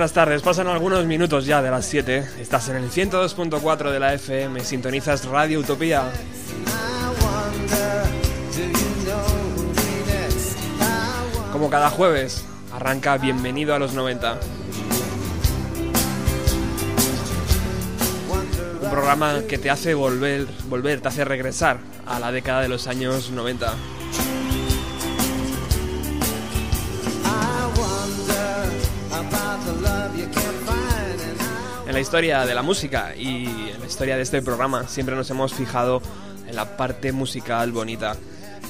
Buenas tardes, pasan algunos minutos ya de las 7. Estás en el 102.4 de la FM, sintonizas Radio Utopía. Como cada jueves, arranca Bienvenido a los 90. Un programa que te hace volver, volver, te hace regresar a la década de los años 90. En la historia de la música y en la historia de este programa siempre nos hemos fijado en la parte musical bonita,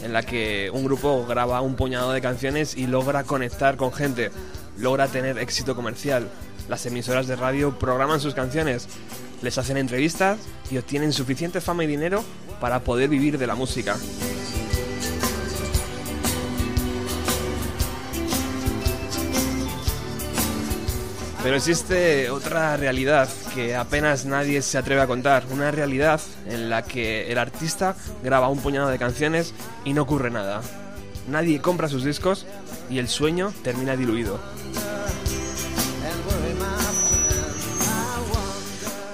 en la que un grupo graba un puñado de canciones y logra conectar con gente, logra tener éxito comercial. Las emisoras de radio programan sus canciones, les hacen entrevistas y obtienen suficiente fama y dinero para poder vivir de la música. Pero existe otra realidad que apenas nadie se atreve a contar, una realidad en la que el artista graba un puñado de canciones y no ocurre nada. Nadie compra sus discos y el sueño termina diluido.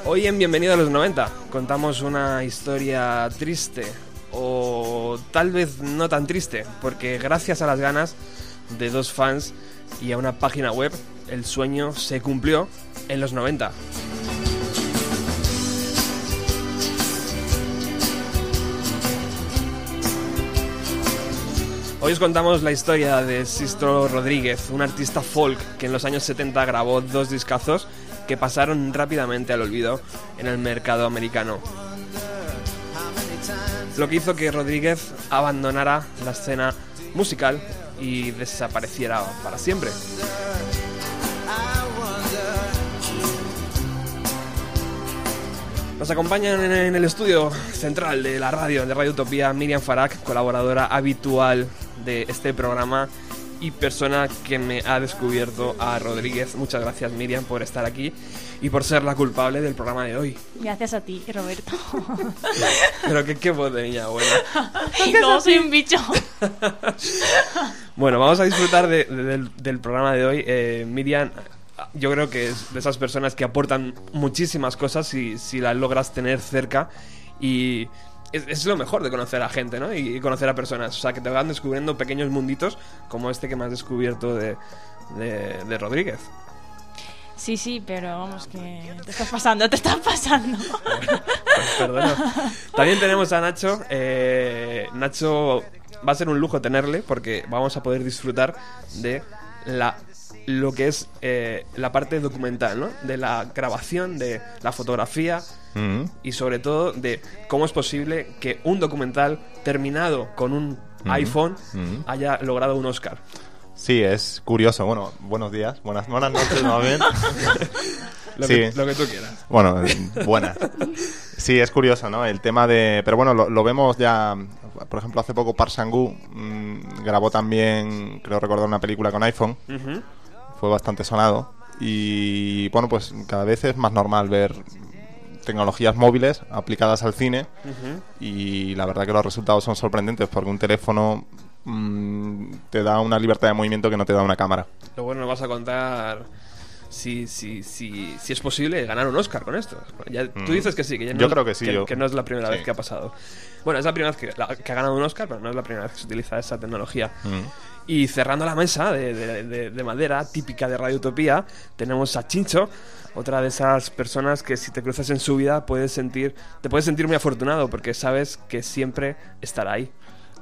Hoy en Bienvenido a los 90 contamos una historia triste o tal vez no tan triste, porque gracias a las ganas de dos fans y a una página web, el sueño se cumplió en los 90. Hoy os contamos la historia de Sisto Rodríguez, un artista folk que en los años 70 grabó dos discazos que pasaron rápidamente al olvido en el mercado americano. Lo que hizo que Rodríguez abandonara la escena musical y desapareciera para siempre. Nos acompañan en el estudio central de la radio, de Radio Utopía, Miriam Farak, colaboradora habitual de este programa y persona que me ha descubierto a Rodríguez. Muchas gracias Miriam por estar aquí y por ser la culpable del programa de hoy. Gracias a ti, Roberto. Pero qué, qué voz de niña buena. no, soy un bicho. Bueno, vamos a disfrutar de- de- del, del programa de hoy. Eh, Miriam, yo creo que es de esas personas que aportan muchísimas cosas si, si las logras tener cerca y es, es lo mejor de conocer a gente, ¿no? Y, y conocer a personas. O sea, que te van descubriendo pequeños munditos como este que me has descubierto de, de, de Rodríguez. Sí, sí, pero vamos, que te estás pasando, te estás pasando. Perdona. También tenemos a Nacho. Eh, Nacho va a ser un lujo tenerle porque vamos a poder disfrutar de la lo que es eh, la parte documental, ¿no? De la grabación, de la fotografía Mm. y sobre todo de cómo es posible que un documental terminado con un iPhone mm. haya logrado un Oscar. Sí, es curioso. Bueno, buenos días, buenas, buenas noches, más bien. Lo, Sí. que, lo que tú quieras. Bueno, buenas. Sí, es curioso, ¿no? El tema de... Pero bueno, lo, lo vemos ya... Por ejemplo, hace poco Park Sang-gu mm, grabó también, creo recordar, una película con iPhone. Ujú. Fue bastante sonado. Y bueno, pues cada vez es más normal ver tecnologías móviles aplicadas al cine. Ujú. y la verdad que los resultados son sorprendentes porque un teléfono mm, te da una libertad de movimiento que no te da una cámara. Luego nos vas a contar si, si, si, si es posible ganar un Oscar con esto. Ya, Tú Mm. dices que sí, que ya no, Yo creo que sí, yo- que no es la primera sí. vez que ha pasado. Bueno, es la primera vez que, la- que ha ganado un Oscar, pero no es la primera vez que se utiliza esa tecnología. Mm. Y cerrando la mesa de, de- de- de madera, típica de Radio Utopía, tenemos a Chincho, otra de esas personas que si te cruzas en su vida puedes sentir, te puedes sentir muy afortunado porque sabes que siempre estará ahí.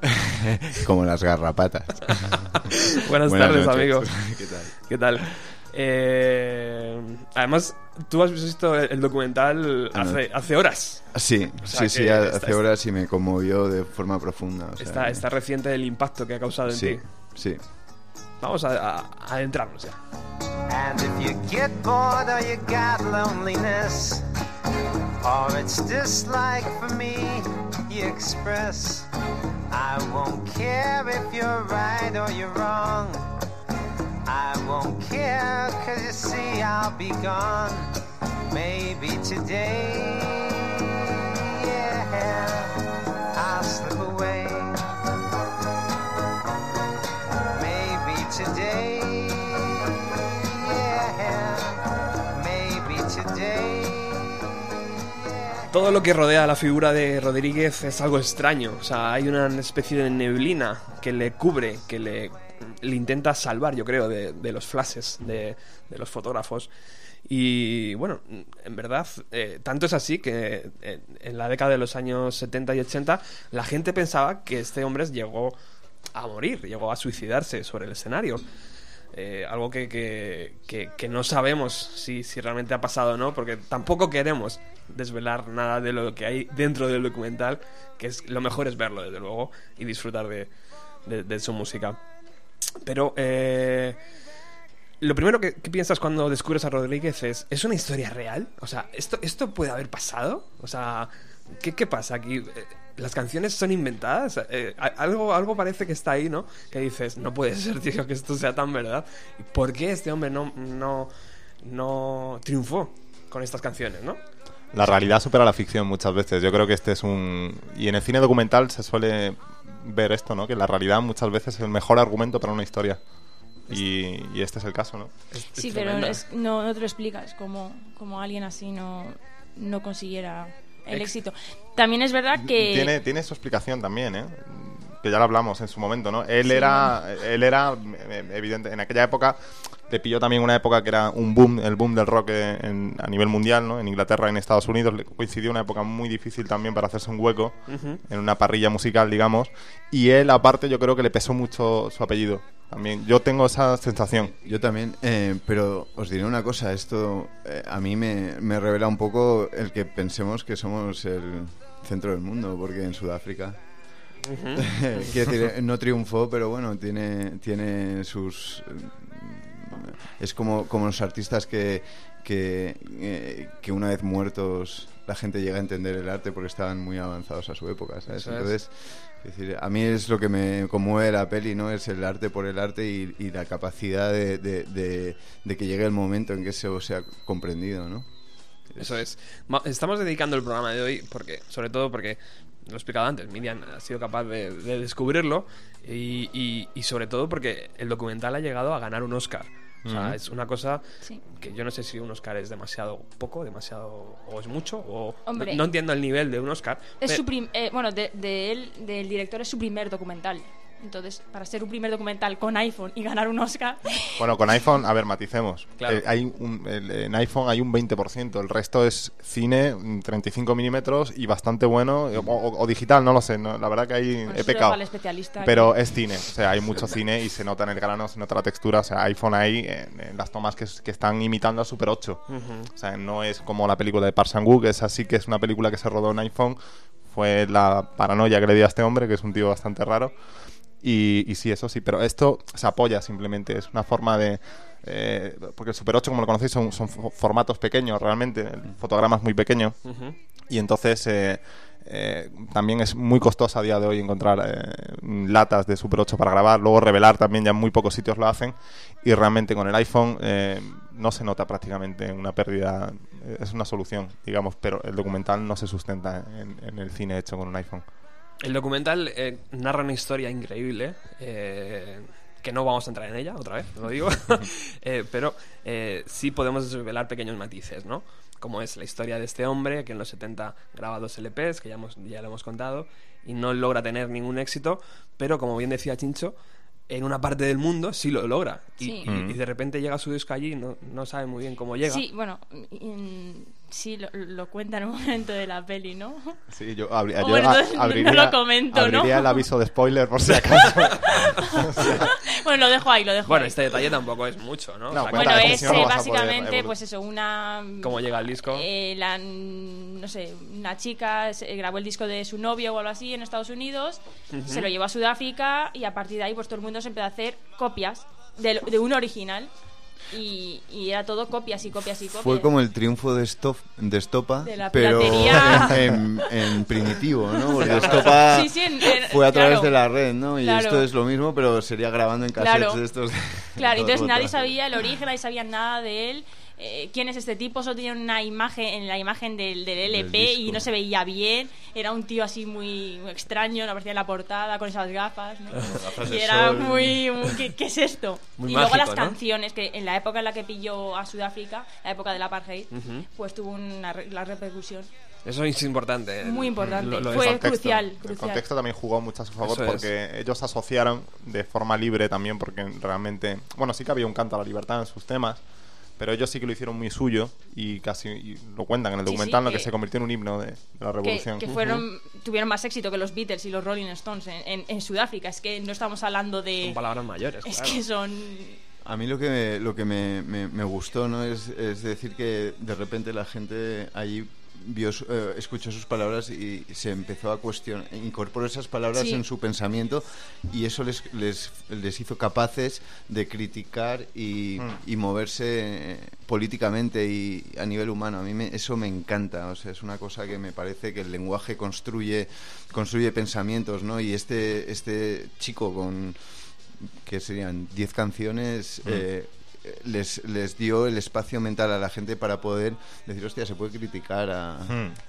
Como las garrapatas. Buenas, Buenas tardes, noches. amigo. ¿Qué tal? ¿Qué tal? Eh, además, tú has visto el documental Ah, hace, hace horas. Sí, sea, sí, sí, que hace está- horas y me conmovió de forma profunda. o sea, Está, está reciente el impacto que ha causado en Sí, ti. Sí. Vamos a, a- a adentrarnos ya. And if you get bored or you got loneliness, or it's dislike for me, you express. I won't care if you're right or you're wrong. I won't care, cause you see, I'll be gone. Maybe today, yeah, I'll slip away. Todo lo que rodea a la figura de Rodríguez es algo extraño. O sea, hay una especie de neblina que le cubre, que le, intenta salvar, yo creo, de, los flashes de, los fotógrafos. Y bueno, en verdad, eh, tanto es así que en, en la década de los años 70 y 80 la gente pensaba que este hombre llegó a morir, llegó a suicidarse sobre el escenario. Eh, algo que, que- que- no sabemos si, si realmente ha pasado o no, porque tampoco queremos desvelar nada de lo que hay dentro del documental, que es lo mejor es verlo, desde luego, y disfrutar de, de- su música. Pero eh, lo primero que, piensas cuando descubres a Rodríguez es, ¿es una historia real? O sea, ¿esto, esto puede haber pasado? O sea, ¿qué, qué pasa aquí? ¿Las canciones son inventadas? Eh, algo, algo parece que está ahí, ¿no? Que dices, no puede ser, tío, que esto sea tan verdad. ¿Y ¿Por qué este hombre no, no, no triunfó con estas canciones, no? La realidad supera la ficción muchas veces. Yo creo que este es un... Y en el cine documental se suele ver esto, ¿no? Que la realidad muchas veces es el mejor argumento para una historia. Y, y este es el caso, ¿no? Es- Sí, es pero es- no, no te lo explicas cómo, cómo alguien así no, no consiguiera el Ex- éxito. También es verdad que... Tiene, tiene su explicación también, ¿eh? Que ya lo hablamos en su momento, ¿no? Él Sí. era, él era eh, evidente, en aquella época le pilló también una época que era un boom, el boom del rock en- a nivel mundial, ¿no? En Inglaterra, en Estados Unidos, le coincidió una época muy difícil también para hacerse un hueco Ujú. en una parrilla musical, digamos. Y él, aparte, yo creo que le pesó mucho su apellido. También, yo tengo esa sensación. Yo también, eh, pero os diré una cosa, esto eh, a mí me, me revela un poco el que pensemos que somos el centro del mundo, porque en Sudáfrica... Quiero decir, eh, no triunfó, pero bueno, tiene, tiene sus... Es como, como los artistas que, que, eh, que una vez muertos la gente llega a entender el arte porque estaban muy avanzados a su época, ¿sabes? Entonces, es decir, a mí es lo que me conmueve la peli, ¿no? Es el arte por el arte y, y la capacidad de, de- de- de que llegue el momento en que eso sea comprendido, ¿no? Eso es. Estamos dedicando el programa de hoy porque, sobre todo porque, lo he explicado antes, Miriam ha sido capaz de, de descubrirlo y, y- y sobre todo porque el documental ha llegado a ganar un Oscar. O sea, es una cosa Sí. que yo no sé si un Oscar es demasiado poco, demasiado o es mucho o Hombre. no, no entiendo el nivel de un Oscar. Es su prim- eh, bueno, de, de él, del director es su primer documental. Entonces, para ser un primer documental con iPhone y ganar un Oscar, Bueno, con iPhone, a ver, maticemos. Claro. Eh, hay un- el- en iPhone hay un 20%, el resto es cine, mm, 35 milímetros y bastante bueno, o, o- o digital, no lo sé, no, la verdad que ahí Bueno, he pecado. especialista Pero que- es cine, o sea, hay mucho cine y se nota en el grano, se nota la textura, o sea, iPhone ahí en, en las tomas que, que están imitando al Super 8. O sea, no es como la película de Park que es así que es una película que se rodó en iPhone, fue la paranoia que le dio a este hombre, que es un tío bastante raro. Y, y sí, eso sí, pero esto se apoya simplemente, es una forma de... eh, porque el Super 8, como lo conocéis, son, son fo- formatos pequeños realmente, el fotograma es muy pequeño. Ujú. Y entonces eh, eh, también es muy costoso a día de hoy encontrar eh, latas de Super 8 para grabar. Luego revelar también ya en muy pocos sitios lo hacen. Y realmente con el iPhone eh, no se nota prácticamente una pérdida. Es una solución, digamos, pero el documental no se sustenta en, en el cine hecho con un iPhone. El documental eh, narra una historia increíble. eh, que no vamos a entrar en ella, otra vez, lo digo, Eh, pero eh, sí podemos desvelar pequeños matices, ¿no? Como es la historia de este hombre que en los 70 graba dos LPs, que ya, hemos, ya lo hemos contado, y no logra tener ningún éxito, pero como bien decía Chincho, en una parte del mundo sí lo logra. Y, Sí. y- y de repente llega su disco allí y no, no sabe muy bien cómo llega. Sí, bueno, mm, sí lo, lo cuenta en un momento de la peli, ¿no? Sí, yo, abri- yo Bueno, a- entonces no abriría, lo comento, ¿no? abriría el aviso de spoiler por si acaso. Bueno, lo dejo ahí, lo dejo Bueno, ahí. este detalle tampoco es mucho, ¿no? No, O sea, cuenta, Bueno, es eh, básicamente, pues eso, una... cómo llega el disco. eh, la, no sé, una chica grabó el disco de su novio o algo así en Estados Unidos, se lo llevó a Sudáfrica y a partir de ahí pues todo el mundo se empezó a hacer copias de, de un original y, y era todo copias y copias y copias. Fue como el triunfo de, Stop, de Estopa, De la pero en, en primitivo, ¿no? Porque Estopa Sí, sí, en- en- fue a través claro. de la red, ¿no? Y Claro. esto es lo mismo, pero sería grabando en cassettes Claro. de estos. Claro, entonces nadie sabía el origen, nadie sabía nada de él. Eh, quién es este tipo, solo tenía una imagen en la imagen del, del LP y no se veía bien. Era un tío así muy, muy extraño, no aparecía en la portada con esas gafas. ¿no? gafas y era sol. muy. muy- ¿qué, qué es esto? Muy y luego mágico, las ¿no? canciones, que en la época en la que pilló a Sudáfrica, la época del apartheid, pues tuvo una la repercusión Eso es importante. eh, muy importante. Lo- lo Fue es. contexto. crucial, El crucial. contexto también jugó mucho a su favor Eso es. porque ellos asociaron de forma libre también porque realmente, bueno, sí que había un canto a la libertad en sus temas, pero ellos sí que lo hicieron muy suyo y casi y lo cuentan en el Sí, documental, sí, ¿no? que, que- se convirtió en un himno de, de la que, revolución. que fueron tuvieron más éxito que los Beatles y los Rolling Stones en, en- en Sudáfrica. Es que no estamos hablando de. Son palabras mayores. es claro. que son. A mí lo que me, lo que me, me- me gustó no es, es decir que de repente la gente allí vio, su- eh, escuchó sus palabras y se empezó a cuestionar, incorporó esas palabras Sí. en su pensamiento y eso les, les, les hizo capaces de criticar y, y moverse eh, políticamente y a nivel humano. A mí me- eso me encanta, o sea, es una cosa que me parece que el lenguaje construye, construye pensamientos, ¿no? Y este, este chico con que serían 10 canciones, eh, les, les dio el espacio mental a la gente para poder decir, hostia, se puede criticar a,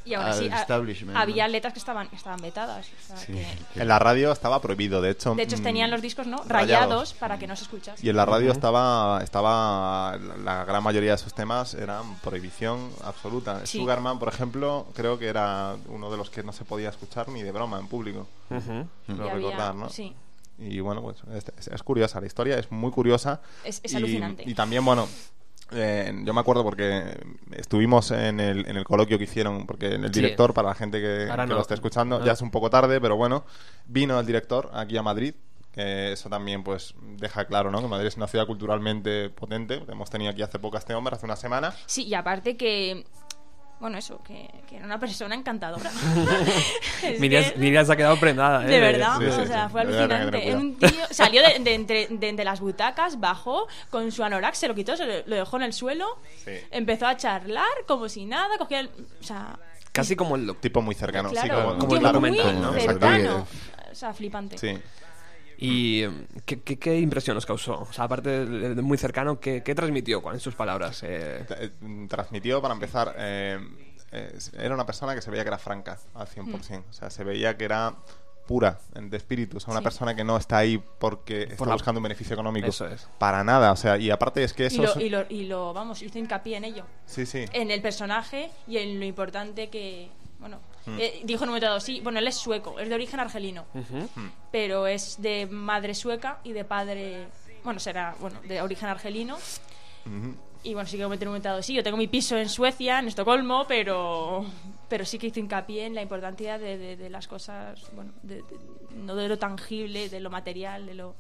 Y aún al así, establishment. había ¿no? letras que estaban, estaban vetadas. o sea, Sí. que- En la radio estaba prohibido, de hecho. de hecho, mm, tenían los discos ¿no? rayados. rayados para que no se escuchase. Y en la radio estaba, estaba la- gran mayoría de sus temas eran prohibición absoluta. Sí. Sugarman, por ejemplo, creo que era uno de los que no se podía escuchar ni de broma en público. Creo había- recordar, ¿no? sí. Y bueno, pues es, es- es curiosa, la historia es muy curiosa. Es- es y, alucinante. Y también, bueno, eh, yo me acuerdo porque estuvimos en el, en el coloquio que hicieron, porque el Sí. director, para la gente que, Ahora que no. lo esté escuchando, ya es un poco tarde, pero bueno, vino el director aquí a Madrid. que eso también pues deja claro ¿no? que Madrid es una ciudad culturalmente potente. Hemos tenido aquí hace poco a este hombre, hace una semana. Sí, y aparte que. Bueno, eso, que, que era una persona encantadora. Miriam, que- Miriam se ha quedado prendada, ¿eh? De verdad, Sí, sí, o sea, sí. fue De alucinante. tener Era un tío, salió de, de entre, de entre las butacas, bajó con su anorak, se lo quitó, se lo, lo dejó en el suelo, Sí. empezó a charlar como si nada, cogía el. O sea, Casi como el Tipo muy cercano. sí, como, un como tío el documental, ¿no? cercano. O sea, flipante. Sí. ¿Y ¿qué, qué, qué impresión nos causó? O sea, aparte de, de muy cercano, ¿qué, qué transmitió con sus palabras? Eh, eh, Transmitió, para empezar, eh, eh, era una persona que se veía que era franca al 100%. O sea, se veía que era pura en- de espíritu. O sea, una Sí. persona que no está ahí porque está la- buscando un beneficio económico. Eso es. Para nada. O sea, y aparte es que Y eso... lo, es- y, lo, y lo, vamos, hizo hincapié en ello. Sí, sí. En el personaje y en lo importante que. Bueno, Hmm. eh, dijo en un momento dado, sí, bueno, él es sueco, es de origen argelino, pero es de madre sueca y de padre. Bueno, será, bueno, de origen argelino. Y bueno, sí que un momento dado, sí, yo tengo mi piso en Suecia, en Estocolmo, pero, pero sí que hizo hincapié en la importancia de, de- de las cosas, bueno, de- de- no de lo tangible, de lo material, de lo...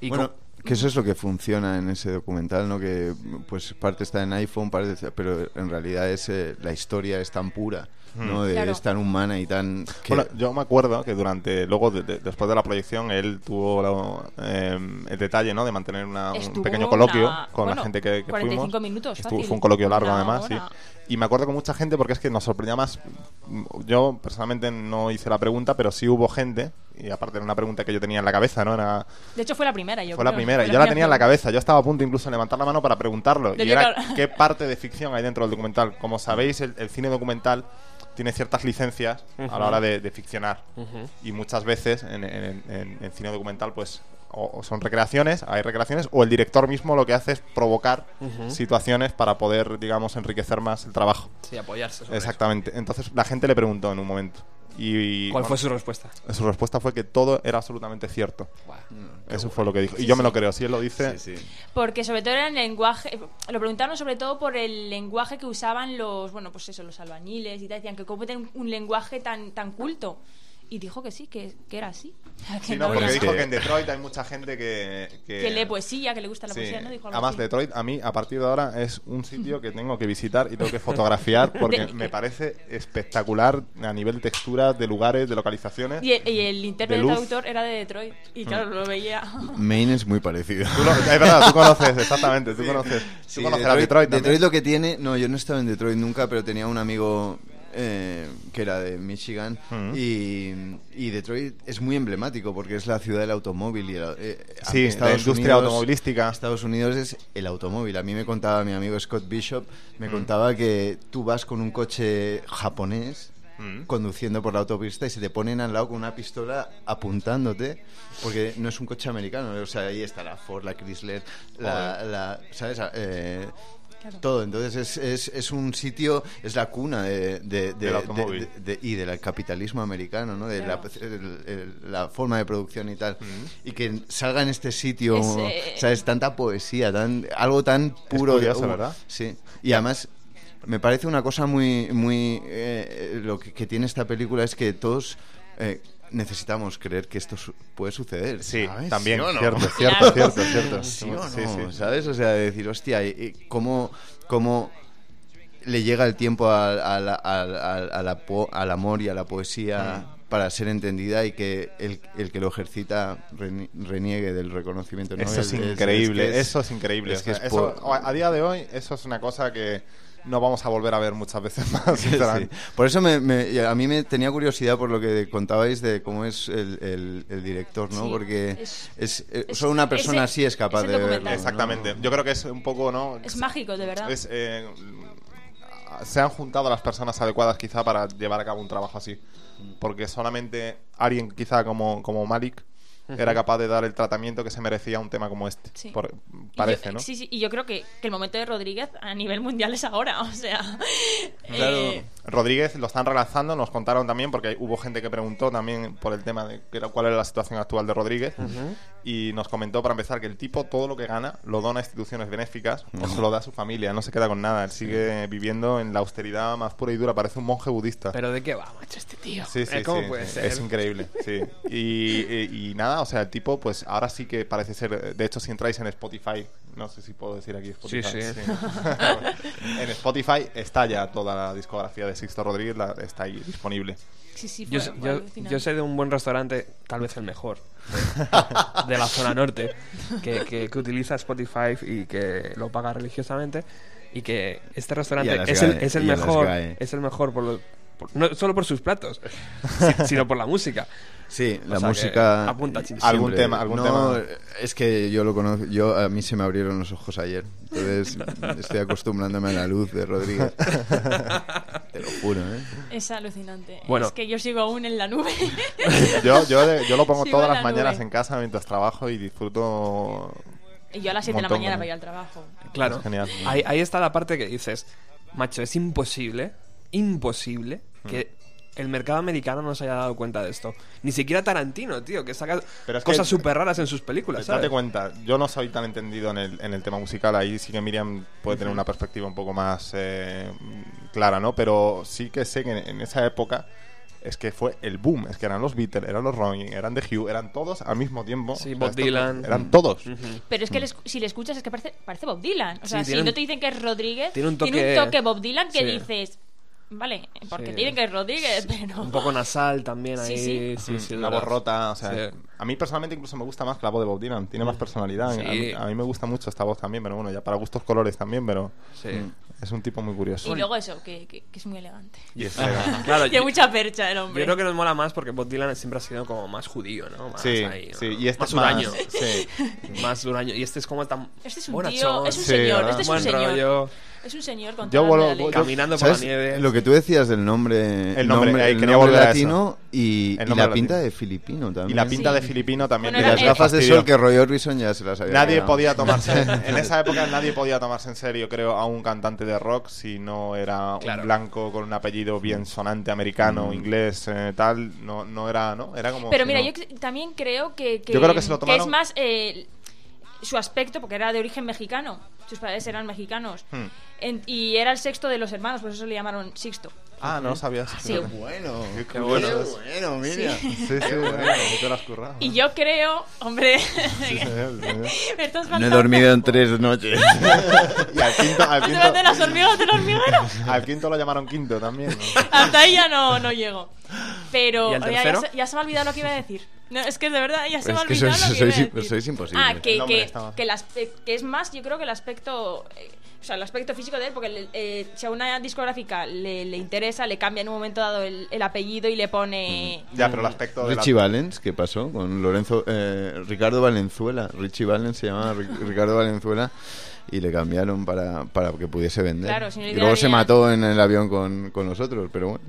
y bueno, que eso es lo que funciona en ese documental, ¿no? Que pues parte está en iPhone, parte está- pero en realidad es eh, la historia es tan pura, ¿no? De- Claro. Es tan humana y tan que- Bueno, yo me acuerdo que durante, luego, de- de- después de la proyección, él tuvo lo- eh, el detalle, ¿no? De mantener una- un pequeño coloquio una- con la gente que, que 45 fuimos. minutos, Estuvo- fue un coloquio largo, Una además, hora. sí. Y me acuerdo con mucha gente porque es que nos sorprendía más. Yo personalmente no hice la pregunta, pero sí hubo gente, y aparte era una pregunta que yo tenía en la cabeza, ¿no? Era, De hecho fue la primera, yo fue la primera, y yo la tenía en la cabeza. Yo estaba a punto incluso de levantar la mano para preguntarlo. Y era qué parte de ficción hay dentro del documental. Como sabéis, el, el cine documental tiene ciertas licencias a la hora de, de ficcionar. Y muchas veces en, en- en- en cine documental, pues o, o son recreaciones, hay recreaciones, o el director mismo lo que hace es provocar situaciones para poder, digamos, enriquecer más el trabajo. Sí, apoyarse. sobre Exactamente. Entonces la gente le preguntó en un momento. Y, eso. ¿Cuál bueno, fue su respuesta? su respuesta fue que todo era absolutamente cierto. Buah. Eso fue lo que dijo. Y yo me lo creo. Si él lo dice, Sí, sí. Porque sobre todo era el lenguaje, lo preguntaron sobre todo por el lenguaje que usaban los, bueno, pues eso, los albañiles y tal, decían que cómo tienen un lenguaje tan tan culto. Y dijo que sí, que, que era así. Que Sí, no, no porque dijo que- que en Detroit hay mucha gente que... Que, que lee poesía, que le gusta la Sí. poesía, ¿no? Dijo algo Además, así. Detroit a mí, a partir de ahora, es un sitio que tengo que visitar y tengo que fotografiar porque De- me parece espectacular a nivel de texturas, de lugares, de localizaciones. Y el, y el intérprete autor era de Detroit. Y claro, lo veía. Maine es muy parecido. Tú lo- es verdad, tú conoces, exactamente, tú conoces. Sí, tú conoces a Detroit también. Detroit lo que tiene, no, yo no he estado en Detroit nunca, pero tenía un amigo eh, que era de Michigan Mm. y, y Detroit es muy emblemático porque es la ciudad del automóvil y el- eh, Sí, aunque la industria automovilística. Estados Unidos es el automóvil. A mí me contaba mi amigo Scott Bishop, me contaba que tú vas con un coche japonés Mm. conduciendo por la autopista y se te ponen al lado con una pistola apuntándote porque no es un coche americano o sea ahí está la Ford la Chrysler la, la- sabes Eh, todo entonces es, es, es un sitio es la cuna de, de- de- Del automóvil. de- de- y del capitalismo americano ¿no? de la, el- el- la forma de producción y tal y que salga en este sitio Es, eh, sabes tanta poesía tan algo tan puro curioso, uh, ¿verdad? Sí. Y además me parece una cosa muy muy eh, lo que, que tiene esta película es que todos eh, necesitamos creer que esto su- puede suceder. Sí, ¿sabes? también, ¿Sí o no? cierto, cierto, cierto, cierto. ¿Sí o no? Sí, sí. ¿Sabes? O sea, decir, hostia, ¿y- y ¿cómo, cómo le llega el tiempo a, a la- la al amor y a la poesía Mm. para ser entendida y que el, el que lo ejercita reni- reniegue del reconocimiento? ¿no? Eso es Es- es- increíble, es que es- eso es increíble. o sea, eso- a día de hoy, eso es una cosa que no vamos a volver a ver muchas veces más, Sí. Por eso me, me- a mí me tenía curiosidad por lo que contabais de cómo es el, el- el director, ¿no? Sí, Porque es- es, eh, es- solo una persona ese- así es capaz de verlo. Exactamente. Yo creo que es un poco, ¿no? Es mágico, de verdad. Es, eh, se han juntado las personas adecuadas quizá para llevar a cabo un trabajo así. Porque solamente alguien quizá como, como Malik era capaz de dar el tratamiento que se merecía a un tema como este. Sí. Por- parece, yo- ¿no? Sí, sí, y yo creo que, que el momento de Rodríguez a nivel mundial es ahora, o sea... Claro. eh, Rodríguez lo están relanzando, nos contaron también, porque hubo gente que preguntó también por el tema de cuál era la situación actual de Rodríguez, y nos comentó para empezar que el tipo todo lo que gana lo dona a instituciones benéficas o se lo da a su familia, no se queda con nada, él sigue viviendo en la austeridad más pura y dura, parece un monje budista. ¿Pero de qué va, macho, este tío? Sí, sí, Eh, ¿Cómo sí, puede ser? Es increíble, sí. Y, y- y nada, o sea, el tipo, pues ahora sí que parece ser. De hecho, si entráis en Spotify, no sé si puedo decir aquí Spotify. Sí, sí. en Spotify está ya toda la discografía de Sixto Rodríguez, la- está ahí disponible. sí, sí, Yo, fue- yo- alucinante. yo sé de un buen restaurante, tal vez el mejor, de la zona norte, que, que- que utiliza Spotify y que lo paga religiosamente. Y que este restaurante es el, es el mejor, GAE. es el mejor por, lo- por- no solo por sus platos, si- sino por la música. Sí, O la música. apunta. Algún tema, algún no, tema. Es que yo lo conozco. Yo a mí se me abrieron los ojos ayer. Entonces estoy acostumbrándome a la luz de Rodríguez. Te lo juro, ¿eh? Es alucinante. Bueno. Es que yo sigo aún en la nube. Yo, yo, yo lo pongo Sigo todas las la mañanas nube. en casa mientras trabajo y disfruto. y yo a las 7 de la mañana ir al trabajo. Claro. Es genial. Ahí, ahí está la parte que dices, macho, es imposible, imposible que Mm. el mercado americano no se haya dado cuenta de esto. Ni siquiera Tarantino, tío, que saca Pero cosas súper raras en sus películas, ¿sabes? Date cuenta, yo no soy tan entendido en el, en el tema musical, ahí sí que Miriam puede tener una perspectiva un poco más eh, clara, ¿no? Pero sí que sé que en, en esa época es que fue el boom, es que eran los Beatles, eran los Rolling, eran The Who, eran todos al mismo tiempo. Sí, Bob Dylan. Eran todos. Pero es que les- si le escuchas es que parece, parece Bob Dylan. O sea, Sí, si no te dicen que es Rodríguez, tiene un toque- Bob Dylan que Sí. dices, vale, porque Sí. dicen que Rodríguez, pero... Un poco nasal también ahí. sí. Sí, sí, la voz rota, o sea, Sí. a mí personalmente incluso me gusta más que la voz de Bob Dylan, tiene más personalidad. Sí. A, mí, a mí me gusta mucho esta voz también, pero bueno, ya para gustos colores también, pero Sí. es un tipo muy curioso. Y luego eso, que, que- que es muy elegante. Y es elegante. Claro, Tiene yo, mucha percha el yo hombre. creo que nos mola más porque Bob Dylan siempre ha sido como más judío, ¿no? Más Sí, ahí, ¿no? sí, y este más es más- huraño. sí. más huraño. Y este es como tan Este es un tío, es un Sí, señor, ¿verdad? este es un Buen señor. rollo, Es un señor con Yo yo- caminando por la ¿Sabes nieve. lo que tú decías del nombre, El nombre, ahí el quería nombre latino y, El y nombre la pinta latino. de filipino también. Y la pinta Sí. de filipino también. Bueno, Y las eh, gafas de sol que Roy Orbison ya se las había Nadie ganado. podía tomarse, en esa época nadie podía tomarse en serio, creo, a un cantante de rock si no era Claro. un blanco con un apellido bien sonante americano, inglés, eh, tal, no, no era, ¿no? Era como... Pero si mira, no- yo también creo que, que, Yo creo que se lo es tomaron- más eh, su aspecto, porque era de origen mexicano. Sus padres eran mexicanos. Hmm. En- y era el sexto de los hermanos, por eso le llamaron Sixto. Ah, no lo sabías. Sí. Qué bueno, Qué qué bueno. bueno, mira. Sí, sí, bueno, te lo has currado. Y yo creo, hombre, Sí, señor, señor. me No he dormido en tres noches. Y al quinto, al ¿Tú quinto, de las hormigas del hormiguero? al quinto lo llamaron quinto también. ¿no? Hasta ahí ya no, no llego. Pero ¿Y el oye, ya, se, ya se me ha olvidado lo que iba a decir. No, es que de verdad ya se me ha olvidado sois- lo que iba a sois- decir. sois imposibles. Ah, que, que, estaba- que, el aspe- que es más, yo creo que el aspecto... eh, o sea, el aspecto físico de él, porque le- eh, si a una discográfica le, le interesa, le cambia en un momento dado el, el apellido y le pone... Ya, pero el aspecto de la... Richie Valens, ¿qué pasó con Lorenzo? eh, Ricardo Valenzuela. Richie Valens se llamaba Ri- Ricardo Valenzuela y le cambiaron para, para que pudiese vender. Claro, y luego se mató en el avión con, con nosotros, pero bueno.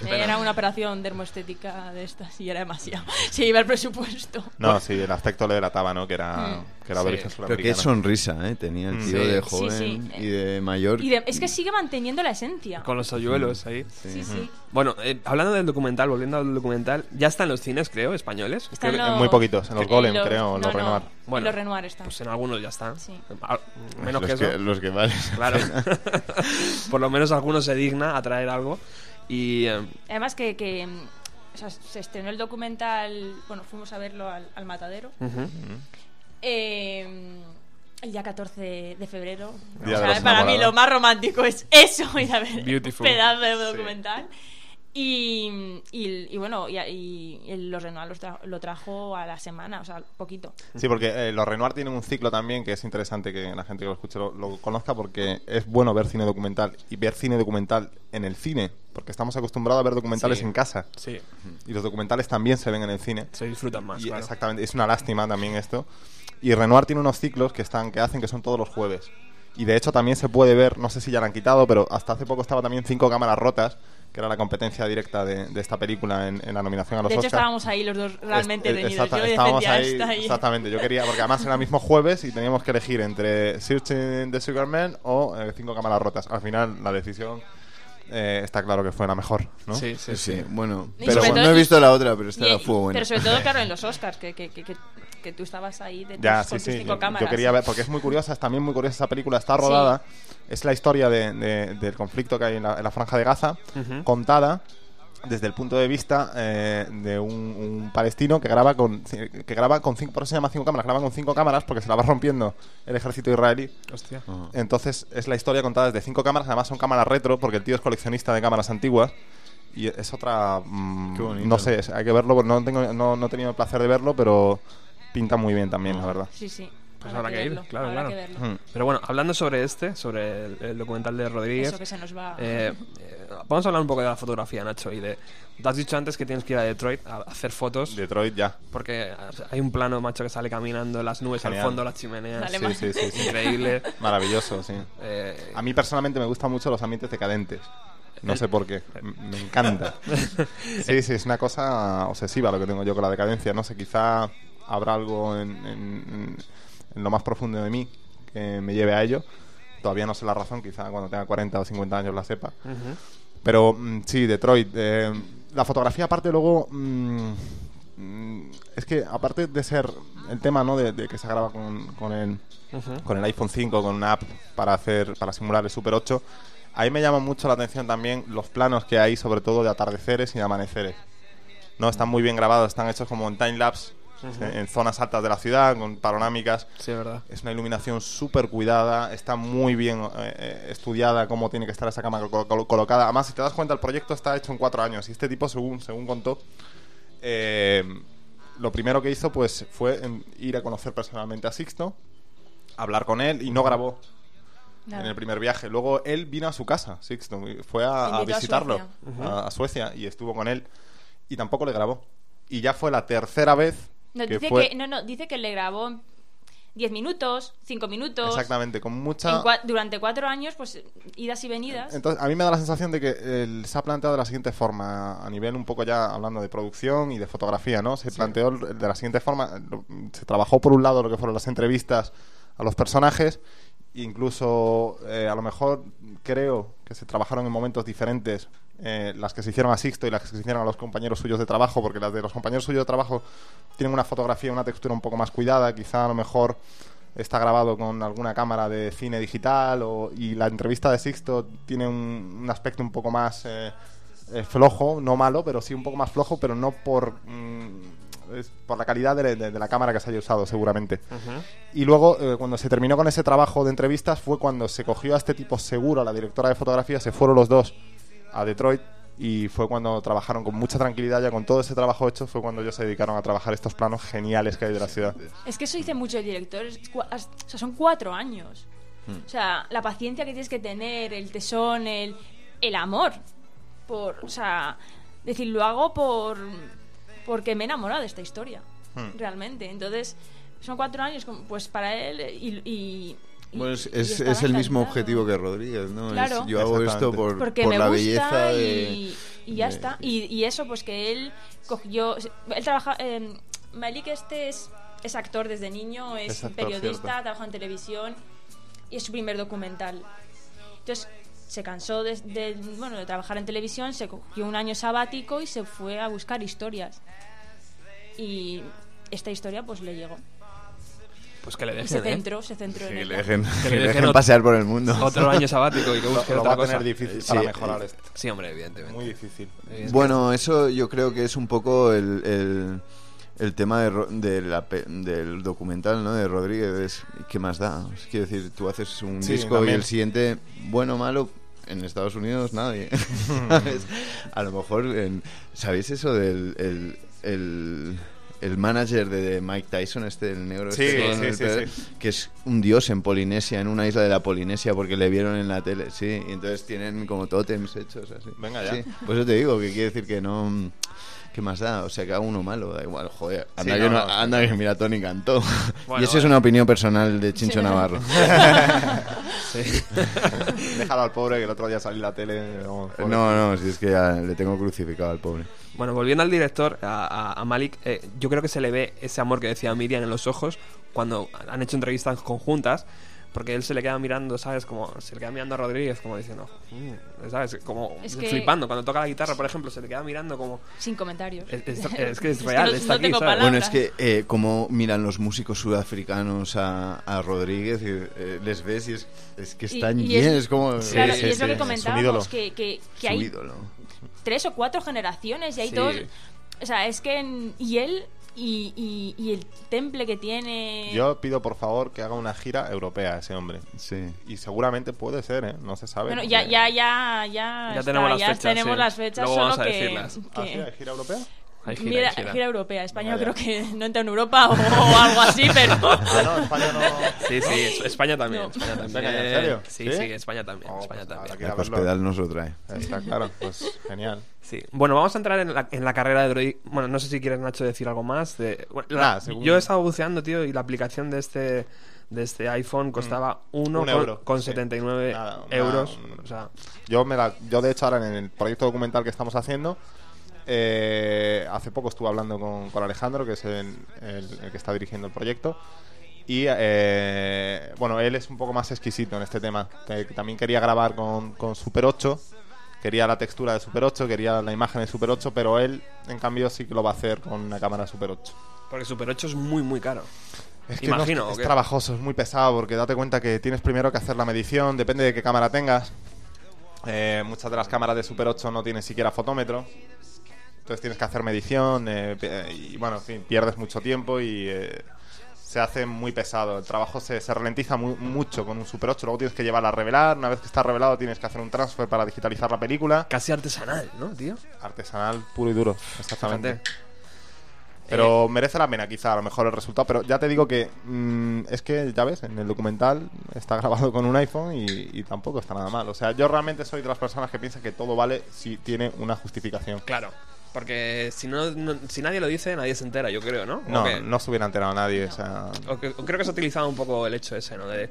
Era una operación dermoestética de estas y era demasiado. Se iba el presupuesto. No, sí, el aspecto le delataba, ¿no? Que era, Mm. Que era de Sí. origen Pero qué sonrisa, ¿eh? Tenía el Mm. tío Sí. de joven sí. y de mayor. Y de- es que sigue manteniendo la esencia. Con los hoyuelos ahí. Sí, sí. Bueno, eh, hablando del documental, volviendo al documental, ya está en los cines, creo, españoles. Está Creo los- muy poquitos, en los Golem, los- creo, no, los no, Renoir. Bueno, en los Renoir están. Pues en algunos ya están. Sí. Ah, Menos los que eso. los que valen. Claro. Por lo menos alguno se digna a traer algo. Y eh, Además que, que, o sea, se estrenó el documental, bueno, fuimos a verlo al, al Matadero. ujú. Eh, el día 14 de febrero. Día O de sea, los para mí lo más romántico es eso, ir a ver Beautiful. pedazo de documental. Y, y, y bueno, y, los Renoir los tra- lo trajo a la semana, o sea, poquito. Sí, porque eh, los Renoir tienen un ciclo también que es interesante que la gente que lo escuche lo, lo conozca porque es bueno ver cine documental y ver cine documental en el cine, porque estamos acostumbrados a ver documentales Sí. en casa Sí, y los documentales también se ven en el cine. se disfrutan más, Y claro. Exactamente, es una lástima también esto. Y Renoir tiene unos ciclos que están que hacen que son todos los jueves. Y de hecho también se puede ver, no sé si ya lo han quitado, pero hasta hace poco estaba también Cinco Cámaras Rotas, que era la competencia directa de, de esta película en, en la nominación a los De hecho, Oscar. estábamos ahí los dos realmente reñidos. exacta- Yo estábamos ahí, esta exactamente. Yo quería, porque además era el mismo jueves y teníamos que elegir entre Searching the Sugar Man o eh, Cinco Cámaras Rotas. Al final la decisión eh, está claro que fue la mejor, ¿no? Sí, sí, Sí, sí. bueno. Pero sobre bueno, todo- no he visto la otra, pero esta Y- fue buena. Pero sobre todo, claro, en los Oscars, que, que, que, que, que tú estabas ahí de Ya, tus- con sí, tus sí. cinco Yo, cámaras. yo quería ver, porque es muy curiosa, es también muy curiosa esa película, está rodada. Es la historia de- de- del conflicto que hay en la, en la Franja de Gaza, Ujú. contada desde el punto de vista eh, de un, un palestino que graba con que graba con cinco, por eso se llama cinco cámaras, graba con cinco cámaras porque se la va rompiendo el ejército israelí. Hostia. Entonces es la historia contada desde cinco cámaras, además son cámaras retro porque el tío es coleccionista de cámaras antiguas. Y es otra. mm, Qué bonito. no sé, hay que verlo. No, tengo, no, no he tenido el placer de verlo, pero pinta muy bien también, la verdad. Sí, sí. Pues habrá que ir, verlo, claro, habrá claro. que verlo. Mm. Pero bueno, hablando sobre este, sobre el, el documental de Rodríguez, Eso que se nos va. eh, eh, vamos a hablar un poco de la fotografía, Nacho. Y de, te has dicho antes que tienes que ir a Detroit a hacer fotos. Detroit ya. Porque hay un plano, macho, que sale caminando, las nubes Genial. al fondo, las chimeneas. Sí, sí, sí, sí. Increíble. Maravilloso, sí. Eh, A mí personalmente me gustan mucho los ambientes decadentes. No sé por qué. Me encanta. Sí, sí, es una cosa obsesiva lo que tengo yo con la decadencia. No sé, quizá habrá algo en, en- en lo más profundo de mí que me lleve a ello. Todavía no sé la razón, quizá cuando tenga 40 o 50 años la sepa. ujú. Pero mm, sí, Detroit. eh, la fotografía, aparte, luego. mm, mm, es que, aparte de ser el tema, ¿no? De, de que se graba con, con el, Ujú. con el iPhone 5, con una app para hacer para simular el Super 8. Ahí me llama mucho la atención también los planos que hay, sobre todo de atardeceres y de amaneceres. No están muy bien grabados, están hechos como en time lapse, en, en zonas altas de la ciudad, con panorámicas. Sí, es verdad. Es una iluminación súper cuidada, está muy bien eh, eh, estudiada cómo tiene que estar esa cámara col- col- colocada. Además, si te das cuenta, el proyecto está hecho en cuatro años y este tipo, según, según contó, eh, lo primero que hizo pues fue en- ir a conocer personalmente a Sixto, hablar con él y no grabó Nada. en el primer viaje. Luego él vino a su casa, Sixto, y fue a, a Invitó a visitarlo Suecia. a, a Suecia y estuvo con él y tampoco le grabó. Y ya fue la tercera vez No, que dice fue... que, no, no, dice que le grabó 10 minutos, 5 minutos. Exactamente, con mucha... cua- durante cuatro años, pues idas y venidas. Entonces, a mí me da la sensación de que eh, se ha planteado de la siguiente forma, a nivel un poco ya hablando de producción y de fotografía, ¿no? Se planteó de la siguiente forma, se trabajó por un lado lo que fueron las entrevistas a los personajes, incluso eh, a lo mejor creo que se trabajaron en momentos diferentes eh, las que se hicieron a Sixto y las que se hicieron a los compañeros suyos de trabajo, porque las de los compañeros suyos de trabajo tienen una fotografía, una textura un poco más cuidada, quizá a lo mejor está grabado con alguna cámara de cine digital o, y la entrevista de Sixto tiene un, un aspecto un poco más eh, eh, flojo, no malo, pero sí un poco más flojo, pero no por, mm, es por la calidad de, de- de la cámara que se haya usado seguramente. Y luego, eh, cuando se terminó con ese trabajo de entrevistas, fue cuando se cogió a este tipo seguro, a la directora de fotografía, se fueron los dos a Detroit y fue cuando trabajaron con mucha tranquilidad, ya con todo ese trabajo hecho, fue cuando ellos se dedicaron a trabajar estos planos geniales que hay de la ciudad. Es que eso dice mucho el director. es cua- as- O sea, son cuatro años. Hmm. O sea, la paciencia que tienes que tener, el tesón, el, el amor. Por, o sea, decir, lo hago por porque me he enamorado de esta historia. Hmm. Realmente. Entonces, son cuatro años, pues para él y- y- Bueno, es, es, el mismo objetivo que Rodríguez, ¿no? Es, Claro. yo hago esto por, porque por me la gusta belleza de... y, y ya de- está. Y, y eso, pues que él cogió. Él trabaja. Eh, Malik, este es, es actor desde niño, es Es actor, periodista, cierto. trabaja en televisión y es su primer documental. Entonces se cansó de, de, bueno, de trabajar en televisión, se cogió un año sabático y se fue a buscar historias. Y esta historia, pues le llegó. Pues que le Y se dejen, ¿eh? centró, se centró en Que ella. le dejen, Que le dejen dejen pasear por el mundo. Otro año sabático y que Lo, busque lo otra va a cosa. tener difícil Sí, para mejorar esto. Sí, hombre, evidentemente. Muy difícil. Bueno, eso yo creo que es un poco el, el, el tema de, de la del documental ¿no? de Rodríguez. Es, ¿Qué más da? Es quiero decir, tú haces un Sí, disco y el siguiente, bueno o malo, en Estados Unidos nadie. ¿Sabes? A lo mejor, en- ¿sabéis eso del el, el, el manager de Mike Tyson, este, el negro? Sí, este sí, sí. Que es un dios en Polinesia, en una isla de la Polinesia, porque le vieron en la tele, sí. Y entonces tienen como tótems hechos así. Venga ya. Sí, por eso te digo que quiere decir que no. ¿Qué más da? O sea, que haga uno malo, da igual, joder. Anda, Sí, que, no, no- no, anda que mira, Tony cantó. Bueno, y eso es bueno. una opinión personal de Chincho Sí. Navarro. Sí. Déjalo al pobre que el otro día salió en la tele. no, no, si es que ya le tengo crucificado al pobre. Bueno, volviendo al director, a, a- a Malik, eh, yo creo que se le ve ese amor que decía Miriam en los ojos cuando han hecho entrevistas conjuntas, porque él se le queda mirando, ¿sabes? Como se le queda mirando a Rodríguez, como diciendo, "Mm", ¿sabes? Como Es que- flipando. Cuando toca la guitarra, por ejemplo, se le queda mirando como. Sin comentarios. Es, es- es que es Es que real, no- está no aquí, tengo ¿sabes? palabras. Bueno, es que eh, como miran los músicos sudafricanos a, a Rodríguez, y, eh, les ves y es, es que Y- están y bien, es- es, como... Claro, Sí, y es sí, lo que sí. comentábamos, ídolo. que, que, que su hay ídolo. Tres o cuatro generaciones y hay Sí. todos... O sea, es que... en- y él y, y, y el temple que tiene... Yo pido por favor que haga una gira europea ese hombre. Sí. Y seguramente puede ser, ¿eh? No se sabe. Bueno, ya, ya, ya, ya, Ya está, tenemos las ya fechas, tenemos sí. las fechas, Luego solo vamos a que, decirlas. ¿Ah, que- sí? ¿Hay gira europea? Hay gira, Mira, hay gira. gira europea. España Venga, creo que no entra en Europa o, o algo así, pero... Ah, no, España no. Sí, sí, es- España también. No. España también. ¿en serio? Sí, ¿Sí? sí, España también. Oh, España pues también. a verlo. hospedal nos lo trae. Está claro, pues genial. Sí. Bueno, vamos a entrar en la, en la carrera de Droid. Bueno, no sé si quieres, Nacho, decir algo más. De, bueno, la- Nada, según- Yo he estado buceando, tío, y la aplicación de este de este iPhone costaba uno Un con, euro, con sí. 79 Nada, nada, euros. O sea, Yo, me la, yo de hecho, ahora en el proyecto documental que estamos haciendo, eh, hace poco estuve hablando con, con Alejandro, que es el, el- el que está dirigiendo el proyecto. Y eh, bueno, él es un poco más exquisito en este tema. que también quería grabar con, con Super 8, quería la textura de Super 8, quería la imagen de Super 8, pero él, en cambio, sí que lo va a hacer con una cámara Super 8. porque Super 8 es muy, muy caro. Es que Imagino, no, ¿o es trabajoso, es muy pesado porque date cuenta que tienes primero que hacer la medición, depende de qué cámara tengas. Eh, muchas de las cámaras de Super 8 no tienen siquiera fotómetro. Entonces tienes que hacer medición eh, pe- y bueno, en fin, pierdes mucho tiempo y eh, se hace muy pesado. El trabajo se, se ralentiza mu- mucho con un Super 8. Luego tienes que llevarla a revelar. Una vez que está revelado tienes que hacer un transfer para digitalizar la película. Casi artesanal, ¿no, tío? Artesanal puro y duro, exactamente. Fíjate. Pero merece la pena quizá a lo mejor el resultado. Pero ya te digo que mm, es que, ya ves, en el documental está grabado con un iPhone y, y tampoco está nada mal. O sea, yo realmente soy de las personas que piensan que todo vale si tiene una justificación. Claro. Porque si no, no- si nadie lo dice, nadie se entera, yo creo, ¿no? ¿O No, no se hubiera enterado nadie. O sea, O que- o creo que se ha utilizado un poco el hecho ese, ¿no? De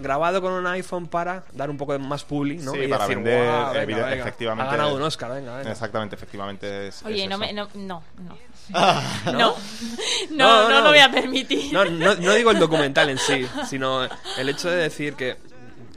grabado con un iPhone para dar un poco de más publi, ¿no? Sí, Y para decir, vender, "Guau, venga, evidente- venga, efectivamente. Ha ganado un Oscar, venga, venga. exactamente, efectivamente. Es, Oye, es no, me, no, no, no. Ah, ¿No? No. No, No, no, no. lo voy a permitir. No, no, no digo el documental en sí, sino el hecho de decir que.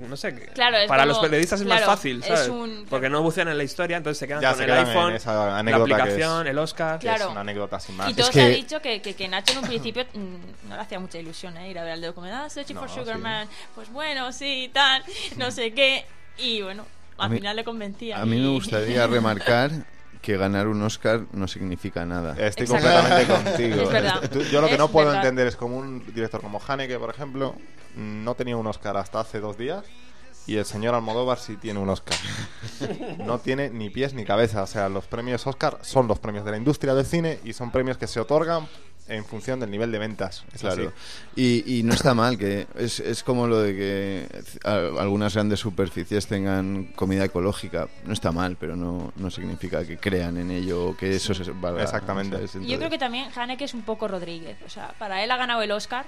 No sé, que Claro, es para como- los periodistas es claro, más fácil, es ¿sabes? un- Porque no bucean en la historia, entonces se quedan Ya con se el quedan iPhone, esa la anécdota aplicación, es- el Oscar. que es Claro. una anécdota sin más. Y todos que- han dicho que, que, que Nacho en un principio mm, no le hacía mucha ilusión ¿eh? ir a ver al documental. Ah, Searching for Sugar sí. Man. Pues bueno, sí, tal, no sé qué. Y bueno, al mí- final le convencía. A mí y- me gustaría remarcar que ganar un Oscar no significa nada. Estoy Exacto. completamente contigo. Es verdad. Tú- Yo lo que Es no puedo verdad. entender es como un director como Haneke, por ejemplo, no tenía un Oscar hasta hace dos días y el señor Almodóvar sí tiene un Oscar. No tiene ni pies ni cabeza. O sea, los premios Oscar son los premios de la industria del cine y son premios que se otorgan en función del nivel de ventas. Es Claro. así. Y, y no está mal, que es, es como lo de que algunas grandes superficies tengan comida ecológica. No está mal, pero no, no significa que crean en ello o que eso se valga. Exactamente. yo creo que también Haneke es un poco Rodríguez. O sea, para él ha ganado el Oscar,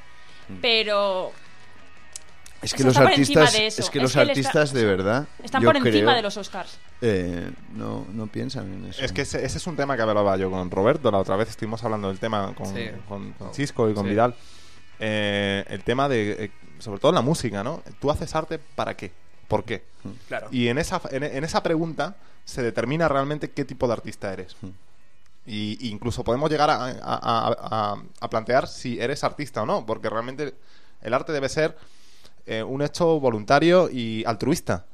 Mm. pero Es o que sea, los artistas, de eso. es que Es los que él está- artistas de verdad, están yo por encima creo, de los Oscars. Eh, no, no piensan en eso. Es que ese, ese es un tema que hablaba yo con Roberto la otra vez. Estuvimos hablando del tema con, Sí. con, con Cisco y con Sí. Vidal. Eh, el tema de, eh, sobre todo en la música, ¿no? Tú haces arte para qué, por qué. Claro. Y en esa, en, en esa pregunta se determina realmente qué tipo de artista eres. Mm. Y y incluso podemos llegar a, a- a- a- a plantear si eres artista o no, porque realmente el arte debe ser eh, un hecho voluntario y altruista.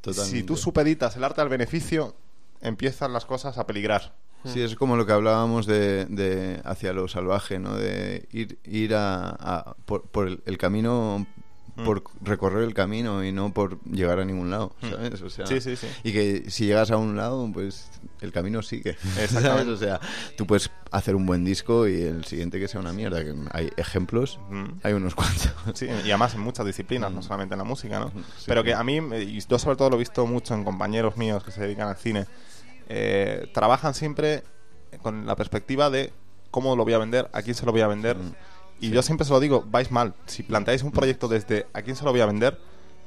Totalmente. Si tú supeditas el arte al beneficio, empiezan las cosas a peligrar. Sí, es como lo que hablábamos de, de hacia lo salvaje, ¿no? De ir, ir a, a- por, por el, el camino, Mm. por recorrer el camino y no por llegar a ningún lado, ¿sabes? O sea, Sí, sí, sí. Y que si llegas a un lado, pues el camino sigue. Exactamente. ¿sabes? O sea, tú puedes hacer un buen disco y el siguiente que sea una mierda. que hay ejemplos, Mm. hay unos cuantos. Sí, y además en muchas disciplinas, no solamente en la música, ¿no? Pero que a mí, y yo sobre todo lo he visto mucho en compañeros míos que se dedican al cine, eh, trabajan siempre con la perspectiva de cómo lo voy a vender, a quién se lo voy a vender. Mm. Y yo siempre se lo digo, vais mal. Si planteáis un proyecto desde a quién se lo voy a vender,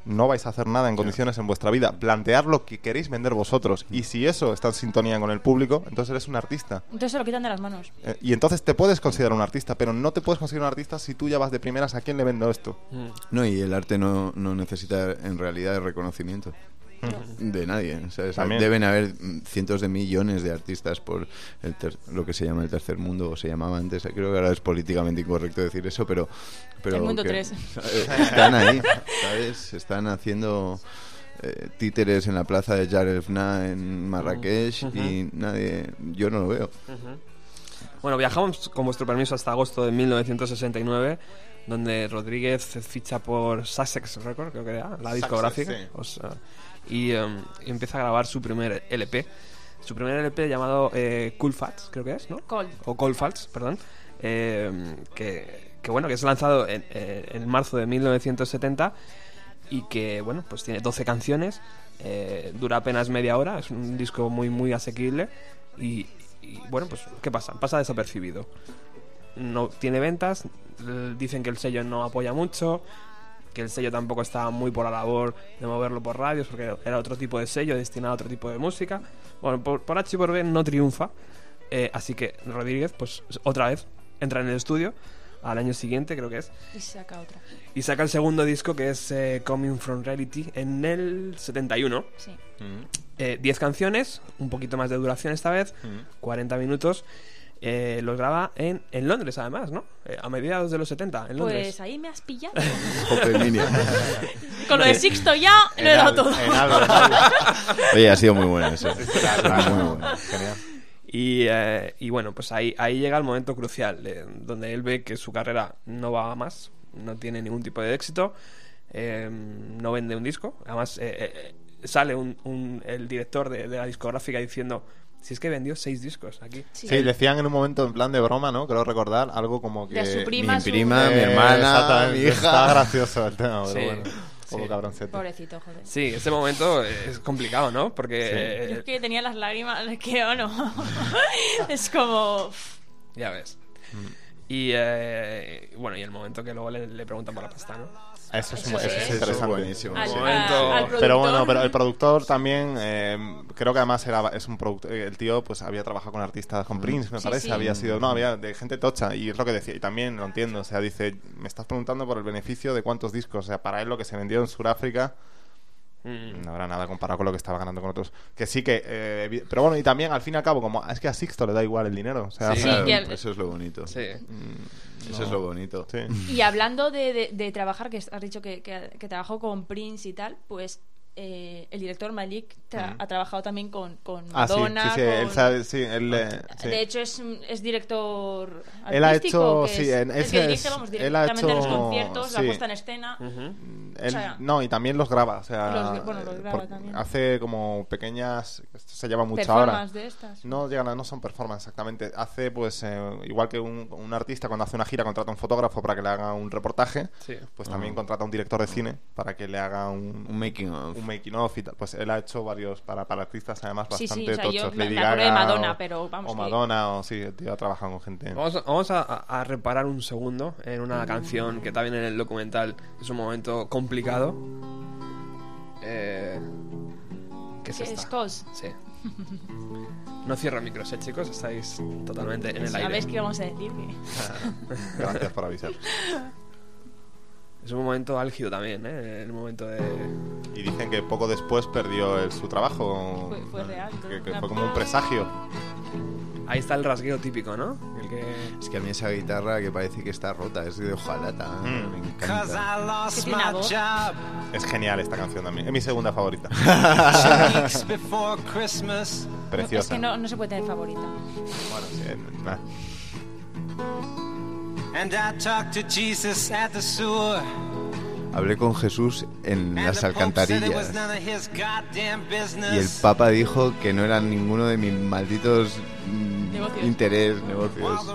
no vais a hacer nada en condiciones en vuestra vida. Plantear lo que queréis vender vosotros. Y si eso está en sintonía con el público, entonces eres un artista. Entonces se lo quitan de las manos. Eh, y entonces te puedes considerar un artista, pero no te puedes considerar un artista si tú ya vas de primeras a quién le vendo esto. Mm. No, y el arte no, no necesita en realidad el reconocimiento de nadie. Deben haber mm, cientos de millones de artistas por el ter- lo que se llama el tercer mundo, o se llamaba antes. Creo que ahora es políticamente incorrecto decir eso, pero. pero El mundo que- tres. Están ahí, ¿sabes? Están haciendo. eh, títeres en la plaza de Jar el Fna en Marrakech y nadie yo no lo veo Bueno, viajamos con vuestro permiso hasta agosto de 1969, donde Rodríguez ficha por Sussex Record, creo que era, la Sussex, discográfica, sí. o sea, y, y empieza a grabar su primer LP. Su primer LP llamado eh, Cool Fats, creo que es, ¿no? Cold. O Cold Fats, perdón. em, que, que bueno, que es lanzado en, eh, en marzo de 1970 y que bueno, pues tiene 12 canciones, eh, dura apenas media hora, es un disco muy muy asequible y, y, bueno, pues ¿qué pasa? Pasa desapercibido. No tiene ventas, dicen que el sello no apoya mucho, que el sello tampoco estaba muy por la labor de moverlo por radios porque era otro tipo de sello destinado a otro tipo de música. Bueno, por, por H y por B no triunfa, eh, así que Rodríguez pues otra vez entra en el estudio al año siguiente creo que es Y saca otra. y saca el segundo disco que es eh, Coming From Reality en el 71. Sí. Eh, 10 canciones, un poquito más de duración esta vez, 40 minutos. Eh, los graba en, en Londres además, ¿no? Eh, a mediados de los 70, en Londres. Pues ahí me has pillado. Con lo de Sixto ya lo he dado todo. En algo, en algo. oye ha sido muy bueno eso Claro, muy bueno Genial. Y, eh, y bueno, pues ahí, ahí llega el momento crucial, eh, donde él ve que su carrera no va a más, no tiene ningún tipo de éxito, eh, no vende un disco. Además, eh, eh, sale un, un- el director de, de la discográfica diciendo, si es que vendió seis discos aquí. Sí. Sí, decían en un momento en plan de broma, ¿no? Creo recordar algo como que... De a su mi prima, su- prima mi hermana mi Está hija gracioso el tema, pero Sí. bueno. Poco Sí. cabroncete. Pobrecito, joder. Sí, ese momento es complicado, ¿no? Porque Yo es eh, que tenía las lágrimas, que o no. es como. ya ves. Mm. Y eh, bueno, y el momento que luego le, le preguntan por la pasta, ¿no? Eso es, Eso eso es es. interesante. buenísimo. Al, Sí. momento- a- al Pero bueno, pero el productor también, eh, creo que además era es un productor, el tío pues había trabajado con artistas, con Prince, me Sí, parece, sí. había sido, no, había de gente tocha y es lo que decía, y también lo entiendo, o sea, dice, me estás preguntando por el beneficio de cuántos discos, o sea, para él lo que se vendió en Sudáfrica Mm. No habrá nada comparado con lo que estaba ganando con otros, que sí que, eh, pero bueno, y también al fin y al cabo, como es que a Sixto le da igual el dinero, o sea, Sí. Claro, que el- Eso es lo bonito. Sí. Eso es lo bonito. sí. Y hablando de, de- de trabajar, que has dicho que, que, que trabajó con Prince y tal, pues eh, el director Malik tra- ha trabajado también con, con Ah, sí, Madonna. sí, sí, con- él sabe, sí, él, eh, sí. De hecho, es, un- es director Él ha hecho- que sí, es- en ese que dirige, es- vamos, él ha directamente los hecho- conciertos, la puesta en escena. Él- O sea- no, y también los graba, o sea, Los- bueno, los graba por- también. hace como pequeñas, esto se lleva mucho ahora. Performance de estas. No llegan a- no son performance exactamente. Hace pues eh, igual que un, un artista cuando hace una gira contrata a un fotógrafo para que le haga un reportaje, Sí. pues también contrata a un director de cine para que le haga un, Un making of. un making of y tal. Pues él ha hecho varios para, para artistas además Sí, sí, bastante o sea, yo tochos. me- Lady me acuerdo de Gaga Madonna, o- pero vamos O que- Madonna o sí, el tío ha trabajado con gente. Vamos, a- vamos a, a- reparar un segundo en una canción que también en el documental es un momento complicado. Eh, ¿Qué es Que esta? es Cos. Sí. No cierro micros, eh, chicos. Estáis totalmente en el ¿Sabéis aire. qué vamos a decir? Que- Gracias por avisar. Es un momento álgido también, ¿eh? El momento de... Y dicen que poco después perdió el- su trabajo. Fue- fue real, todo. Que, que fue como un presagio. Ahí está el rasgueo típico, ¿no? El que... Es que a mí esa guitarra que parece que está rota, es de hojalata. Mm. Me encanta. Es genial esta canción también. Es mi segunda favorita. Preciosa. Es que no, no se puede tener favorita. Bueno, sí, eh, Hablé con Jesús en And las alcantarillas. Y el. Papa dijo que no eran ninguno de mis malditos mm, Negocios. interés, negocios.